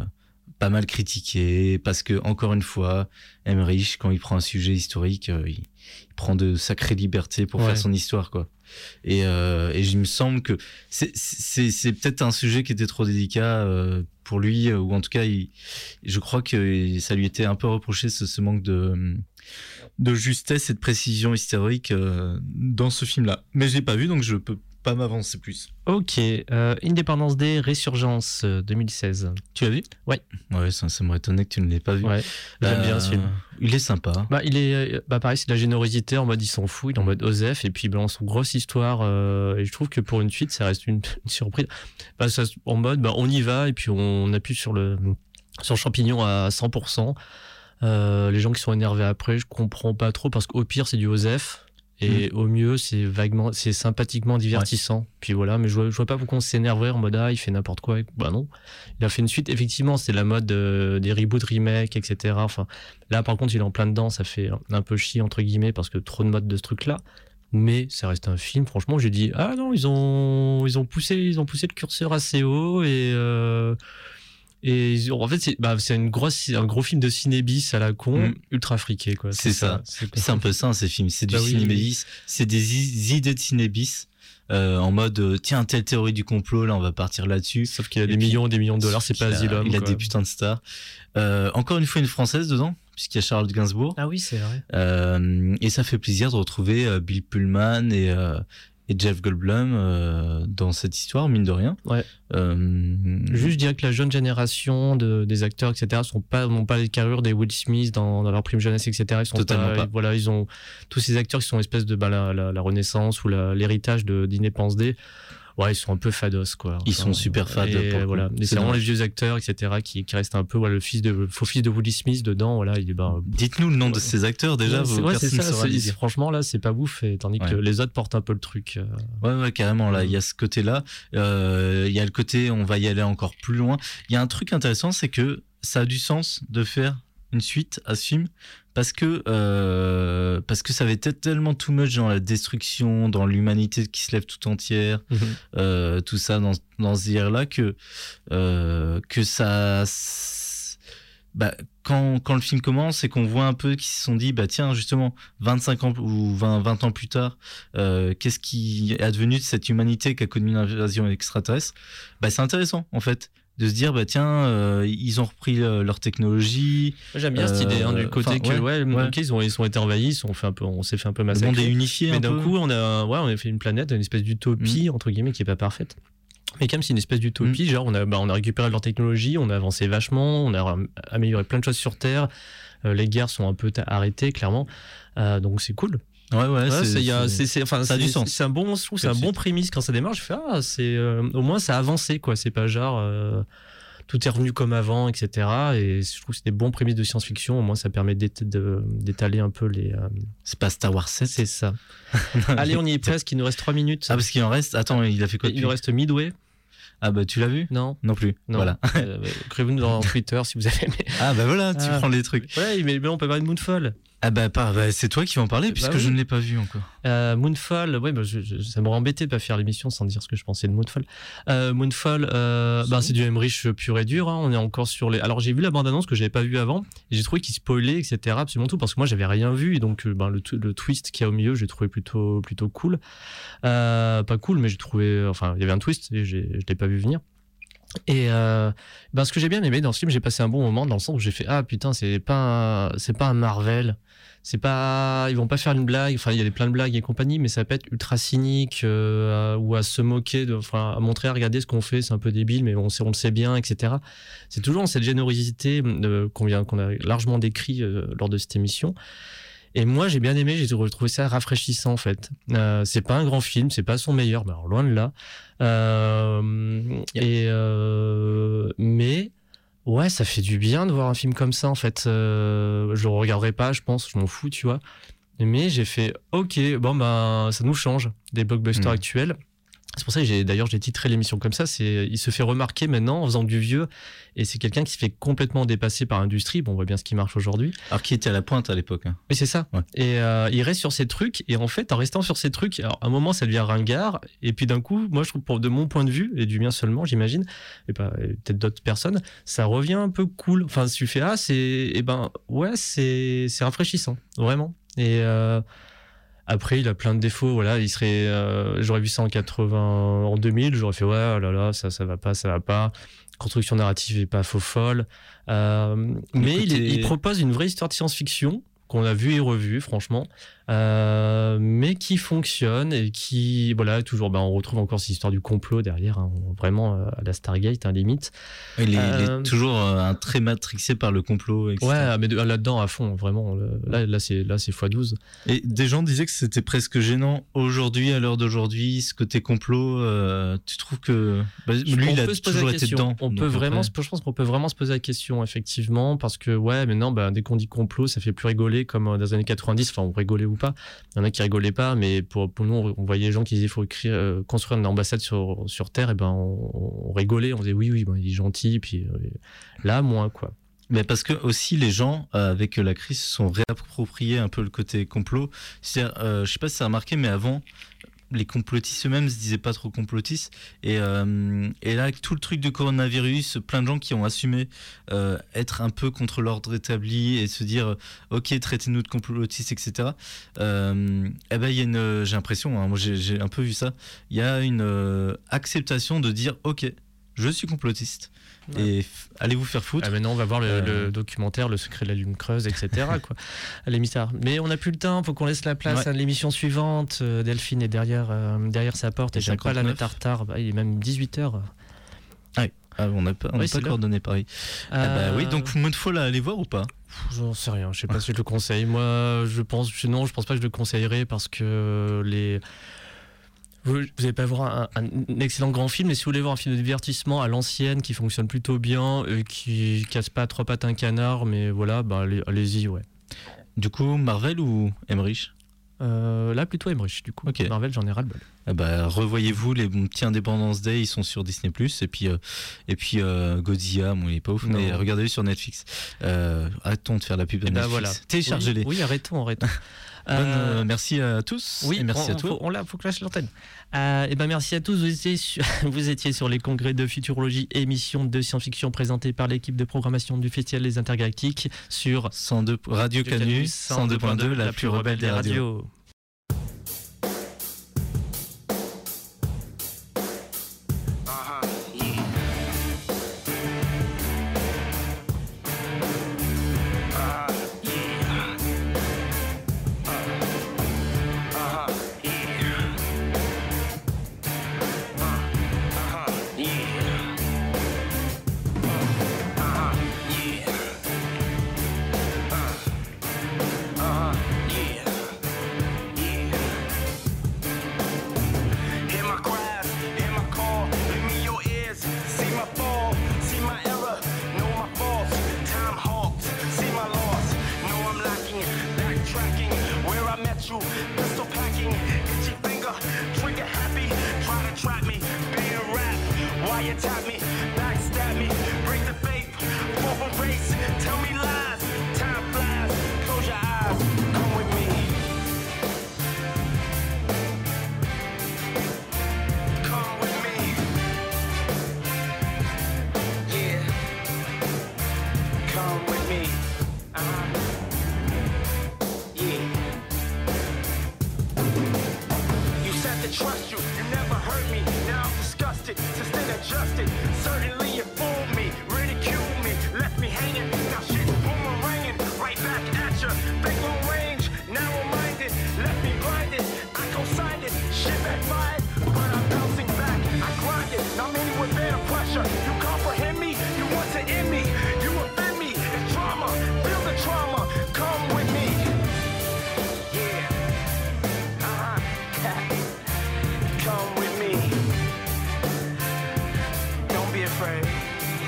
pas mal critiqué parce que encore une fois Emmerich quand il prend un sujet historique euh, il, il prend de sacrées libertés pour Ouais. faire son histoire quoi et, euh, et il me semble que c'est- peut-être un sujet qui était trop délicat euh, pour lui, ou en tout cas, il- je crois que ça lui était un peu reproché ce, ce manque de, de justesse et de précision historique dans ce film-là. Mais je l'ai pas vu, donc je peux pas m'avancer plus. Ok, euh, Independence Day, Résurgence euh, 2016. Tu l'as vu? Ouais. Ouais, ça, ça m'aurait étonné que tu ne l'aies pas vu. Ouais, j'aime bien ce film. Il est sympa. Bah, il est, euh, bah, pareil, c'est de la générosité en mode il s'en fout, il est en mode Osef, et puis il balance une grosse histoire, euh, et je trouve que pour une suite, ça reste une, [laughs] une surprise. Bah, ça, en mode, bah, on y va, et puis on appuie sur le, sur le champignon à 100%. Euh, les gens qui sont énervés après, je comprends pas trop, parce qu'au pire, c'est du Osef. Et au mieux, c'est vaguement, c'est sympathiquement divertissant. Puis voilà, mais je vois, je vois pas pourquoi on s'énerverait en mode ah, il fait n'importe quoi. Bah non. Il a fait une suite. Effectivement, c'est la mode euh, des reboots, remakes, etc. Enfin, là, par contre, il est en plein dedans. Ça fait un peu chier, entre guillemets, parce que trop de mode de ce truc-là. Mais ça reste un film. Franchement, j'ai dit ah non, ils ont, ils ont poussé, ils ont poussé le curseur assez haut et. euh, et en fait, c'est bah, c'est une grosse, un gros film de cinébis à la con, Mm. ultra friqué. C'est ça. C'est un [laughs] peu ça, ces films. C'est du Bah oui, cinébis. C'est des idées de cinébis. euh, en mode euh, tiens telle théorie du complot là on va partir là-dessus sauf qu'il a des millions et des millions de dollars c'est pas Asylum il a quoi. des putains de stars Euh, encore une fois une française dedans puisqu'il y a Charlotte Gainsbourg Ah oui, c'est vrai. Euh, et ça fait plaisir de retrouver Bill Pullman et, et Jeff Goldblum euh, dans cette histoire, mine de rien. Ouais. Euh, Juste, je dirais que la jeune génération de, des acteurs, etc., sont pas, n'ont pas les carrures des Will Smith dans, dans leur prime jeunesse, etc. Ils sont Totalement pas, pas. Voilà, ils ont tous ces acteurs qui sont espèce de bah, la, la, la renaissance ou l'héritage de d'Independence Day. Ouais, ils sont un peu fados, quoi. Ils sont super Et coup. voilà. Et C'est vraiment les vieux acteurs, etc., qui, qui restent un peu, voilà, le fils de, faux fils de Will Smith dedans, voilà, il est ben, Dites-nous le nom de ces acteurs déjà. Ouais, c'est ça. Franchement, là, c'est pas ouf. Et, tandis Ouais. que les autres portent un peu le truc. euh. Ouais, ouais, carrément. Là, il y a ce côté-là. Euh, Il y a le côté, on va y aller encore plus loin. Il y a un truc intéressant, c'est que ça a du sens de faire une suite à ce film parce que euh, parce que ça avait été tellement too much dans la destruction, dans l'humanité qui se lève tout entière, Mhm. euh, tout ça dans dans ce délire là que euh, que ça bah, quand, quand le film commence et qu'on voit un peu qu'ils se sont dit, bah tiens, justement, 25 ans ou 20, 20 ans plus tard, euh, qu'est-ce qui est advenu de cette humanité qui a connu une invasion extraterrestre? Bah c'est intéressant en fait de se dire bah tiens euh, ils ont repris euh, leur technologie J'aime bien cette idée hein, du Euh, côté que ouais, ils ont ils ont été envahis, ils sont fait un peu on s'est fait un peu massacrer. monde est unifié Mais un d'un. Mm. coup, on a ouais, on a fait une planète, une espèce d'utopie entre guillemets qui est pas parfaite. Mais quand même, c'est une espèce d'utopie. Mm. Genre, on a, bah, on a récupéré leur technologie, on a avancé vachement, on a amélioré plein de choses sur Terre. Euh, les guerres sont un peu arrêtées, clairement. Euh, donc, c'est cool. Ouais, ouais, c'est, c'est- il y a- c'est- c'est- c'est- enfin, ça a du sens. C'est un bon, je trouve, c'est un bon prémisse quand ça démarre. Je fais, ah, c'est, euh, au moins, ça a avancé, quoi. C'est pas genre, euh, tout est revenu comme avant, etc. Et je trouve que c'est des bons prémices de science-fiction. Au moins, ça permet de- d'étaler un peu les. euh, C'est pas Star Wars 7 C'est ça. [laughs] Allez, on y est presque. Il nous reste 3 minutes. Ah, parce qu'il en reste. Attends, il a fait quoi Il nous reste Midway. Ah, bah tu l'as vu? Non. Non plus. Non. Voilà. Euh, Écrivez-nous dans [laughs] Twitter si vous avez aimé. Ah, bah voilà, tu Ah. prends les trucs. Ouais, mais, mais on peut parler de Moonfall. Ah, bah, pas- bah, c'est toi qui vas en parler puisque oui. je ne l'ai pas vu encore. Euh, Moonfall, ouais, bah, je- je- ça m'aurait embêté de pas faire l'émission sans dire ce que je pensais de Moonfall. Euh, Moonfall, euh, bah, c'est du Emmerich pur et dur. hein, on est encore sur les. Alors j'ai vu la bande-annonce que j'avais pas vue avant et j'ai trouvé qu'il spoilait, etc. Absolument tout parce que moi j'avais rien vu et donc euh, ben, le, t- le twist qu'il y a au milieu, j'ai trouvé plutôt plutôt cool. Pas cool, mais j'ai trouvé. Enfin, il y avait un twist et j'ai- je l'ai pas vu venir. Et euh, ben, ce que j'ai bien aimé dans ce film, j'ai passé un bon moment dans le sens où j'ai fait ah putain c'est pas c'est pas un Marvel, c'est pas ils vont pas faire une blague, enfin il y a des plein de blagues et compagnie, mais ça peut être ultra cynique euh, ou à se moquer, de, enfin à montrer, à regarder ce qu'on fait, c'est un peu débile, mais on, le sait bien, etc. C'est toujours cette générosité euh, qu'on vient qu'on a largement décrit euh, lors de cette émission. Et moi, j'ai bien aimé, j'ai trouvé ça rafraîchissant en fait. Euh, c'est pas un grand film, c'est pas son meilleur, alors, loin de là. Euh, et euh, mais ouais, ça fait du bien de voir un film comme ça en fait. Je le regarderai pas, je pense, je m'en fous, tu vois. Mais j'ai fait ok, bon ben ça nous change des blockbusters Mm. actuels. C'est pour ça que j'ai d'ailleurs j'ai titré l'émission comme ça. C'est il se fait remarquer maintenant en faisant du vieux et c'est quelqu'un qui se fait complètement dépasser par l'industrie. Bon, on voit bien ce qui marche aujourd'hui. Alors, qui était à la pointe à l'époque hein. Oui, c'est ça. Et euh, il reste sur ces trucs. Et en fait, en restant sur ces trucs, alors, à un moment, ça devient ringard. Et puis d'un coup, moi, je trouve, pour, de mon point de vue, et du mien seulement, j'imagine, et, peut-être d'autres personnes, ça revient un peu cool. Enfin, si tu fais, ah, c'est. Et ben, ouais, c'est c'est rafraîchissant, vraiment. Et. euh, après, il a plein de défauts. Voilà, il serait. euh, j'aurais vu ça en 80, en 2000. J'aurais fait ouais, oh là là, ça, ça va pas, ça va pas. Construction narrative est pas faux folle. Euh, mais il, il propose une vraie histoire de science-fiction qu'on a vu et revu, franchement, euh, mais qui fonctionne et qui, voilà, toujours, ben, on retrouve encore cette histoire du complot derrière, hein, vraiment euh, à la Stargate, hein, limite. Il est, il est Euh, toujours un très matrixé par le complot, etc. Ouais, mais de- là-dedans à fond, vraiment. Là, là c'est là, c'est x12. Et des gens disaient que c'était presque gênant aujourd'hui, à l'heure d'aujourd'hui, ce côté complot. tu trouves que bah, lui, on il a toujours été question. dedans. On peut vraiment, après- je pense qu'on peut vraiment se poser la question, effectivement, parce que ouais, maintenant, bah, dès qu'on dit complot, ça fait plus rigoler comme dans les années 90. Enfin, on rigolait pas. Il y en a qui rigolaient pas, mais pour, nous, on, voyait les gens qui disaient il faut euh, construire une ambassade sur, sur Terre, et ben on, rigolait, on disait oui, oui, il est gentil, puis euh, là, moins quoi. Mais parce que aussi les gens euh, avec la crise se sont réappropriés un peu le côté complot. C'est-à-dire, euh, je sais pas si ça a remarqué, mais avant les complotistes eux-mêmes se disaient pas trop complotistes. Et, euh, et là, avec tout le truc de coronavirus, plein de gens qui ont assumé euh, être un peu contre l'ordre établi et se dire, euh, ok, traitez-nous de complotistes, etc. Euh, eh ben, y a une, j'ai l'impression, hein, moi j'ai un peu vu ça, il y a une acceptation de dire, ok, je suis complotiste. Et allez vous faire foutre. Ah, maintenant, on va voir le, Euh, le documentaire Le secret de la lune creuse, etc. [laughs] quoi. Mystères. Mais on n'a plus le temps, faut qu'on laisse la place Ouais. à l'émission suivante. Euh, Delphine est derrière, euh, derrière sa porte et j'aime pas la 59. mettre en retard. Bah, il est même 18h. Ah, on n'a pas, on Oui, pas coordonné pareil. Ah bah Euh, oui, donc Moonfall à aller voir ou pas J'en sais rien, je sais pas si je le conseille. Moi, je pense, non, je pense pas que je le conseillerais parce que les. Vous n'allez pas voir un, un excellent grand film, mais si vous voulez voir un film de divertissement à l'ancienne qui fonctionne plutôt bien, euh, qui casse pas trois pattes un canard, mais voilà, bah, allez- allez-y, ouais. Du coup, Marvel ou Emmerich? Euh, là, plutôt Emmerich, du coup. Marvel, j'en ai ras-le-bol. Ah bah, revoyez-vous les petits Independence Day, ils sont sur Disney+, et puis, euh, et puis euh, Godzilla, bon, il est pas ouf, Non. mais regardez-le sur Netflix. Arrêtons de faire la pub de Eh ben Netflix. voilà. Téléchargez-les. Oui, oui, arrêtons, arrêtons. [laughs] Euh, euh, merci à tous. Oui, merci on, à toi. Faut, on l'a, faut que lâche l'antenne. Euh, et merci à tous. [laughs] Vous étiez, sur, les congrès de futurologie, émission de science-fiction présentée par l'équipe de programmation du Festival des Intergalactiques sur 102 Radio Canus 102.2, la, plus rebelle des radios. radios.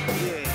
Yeah.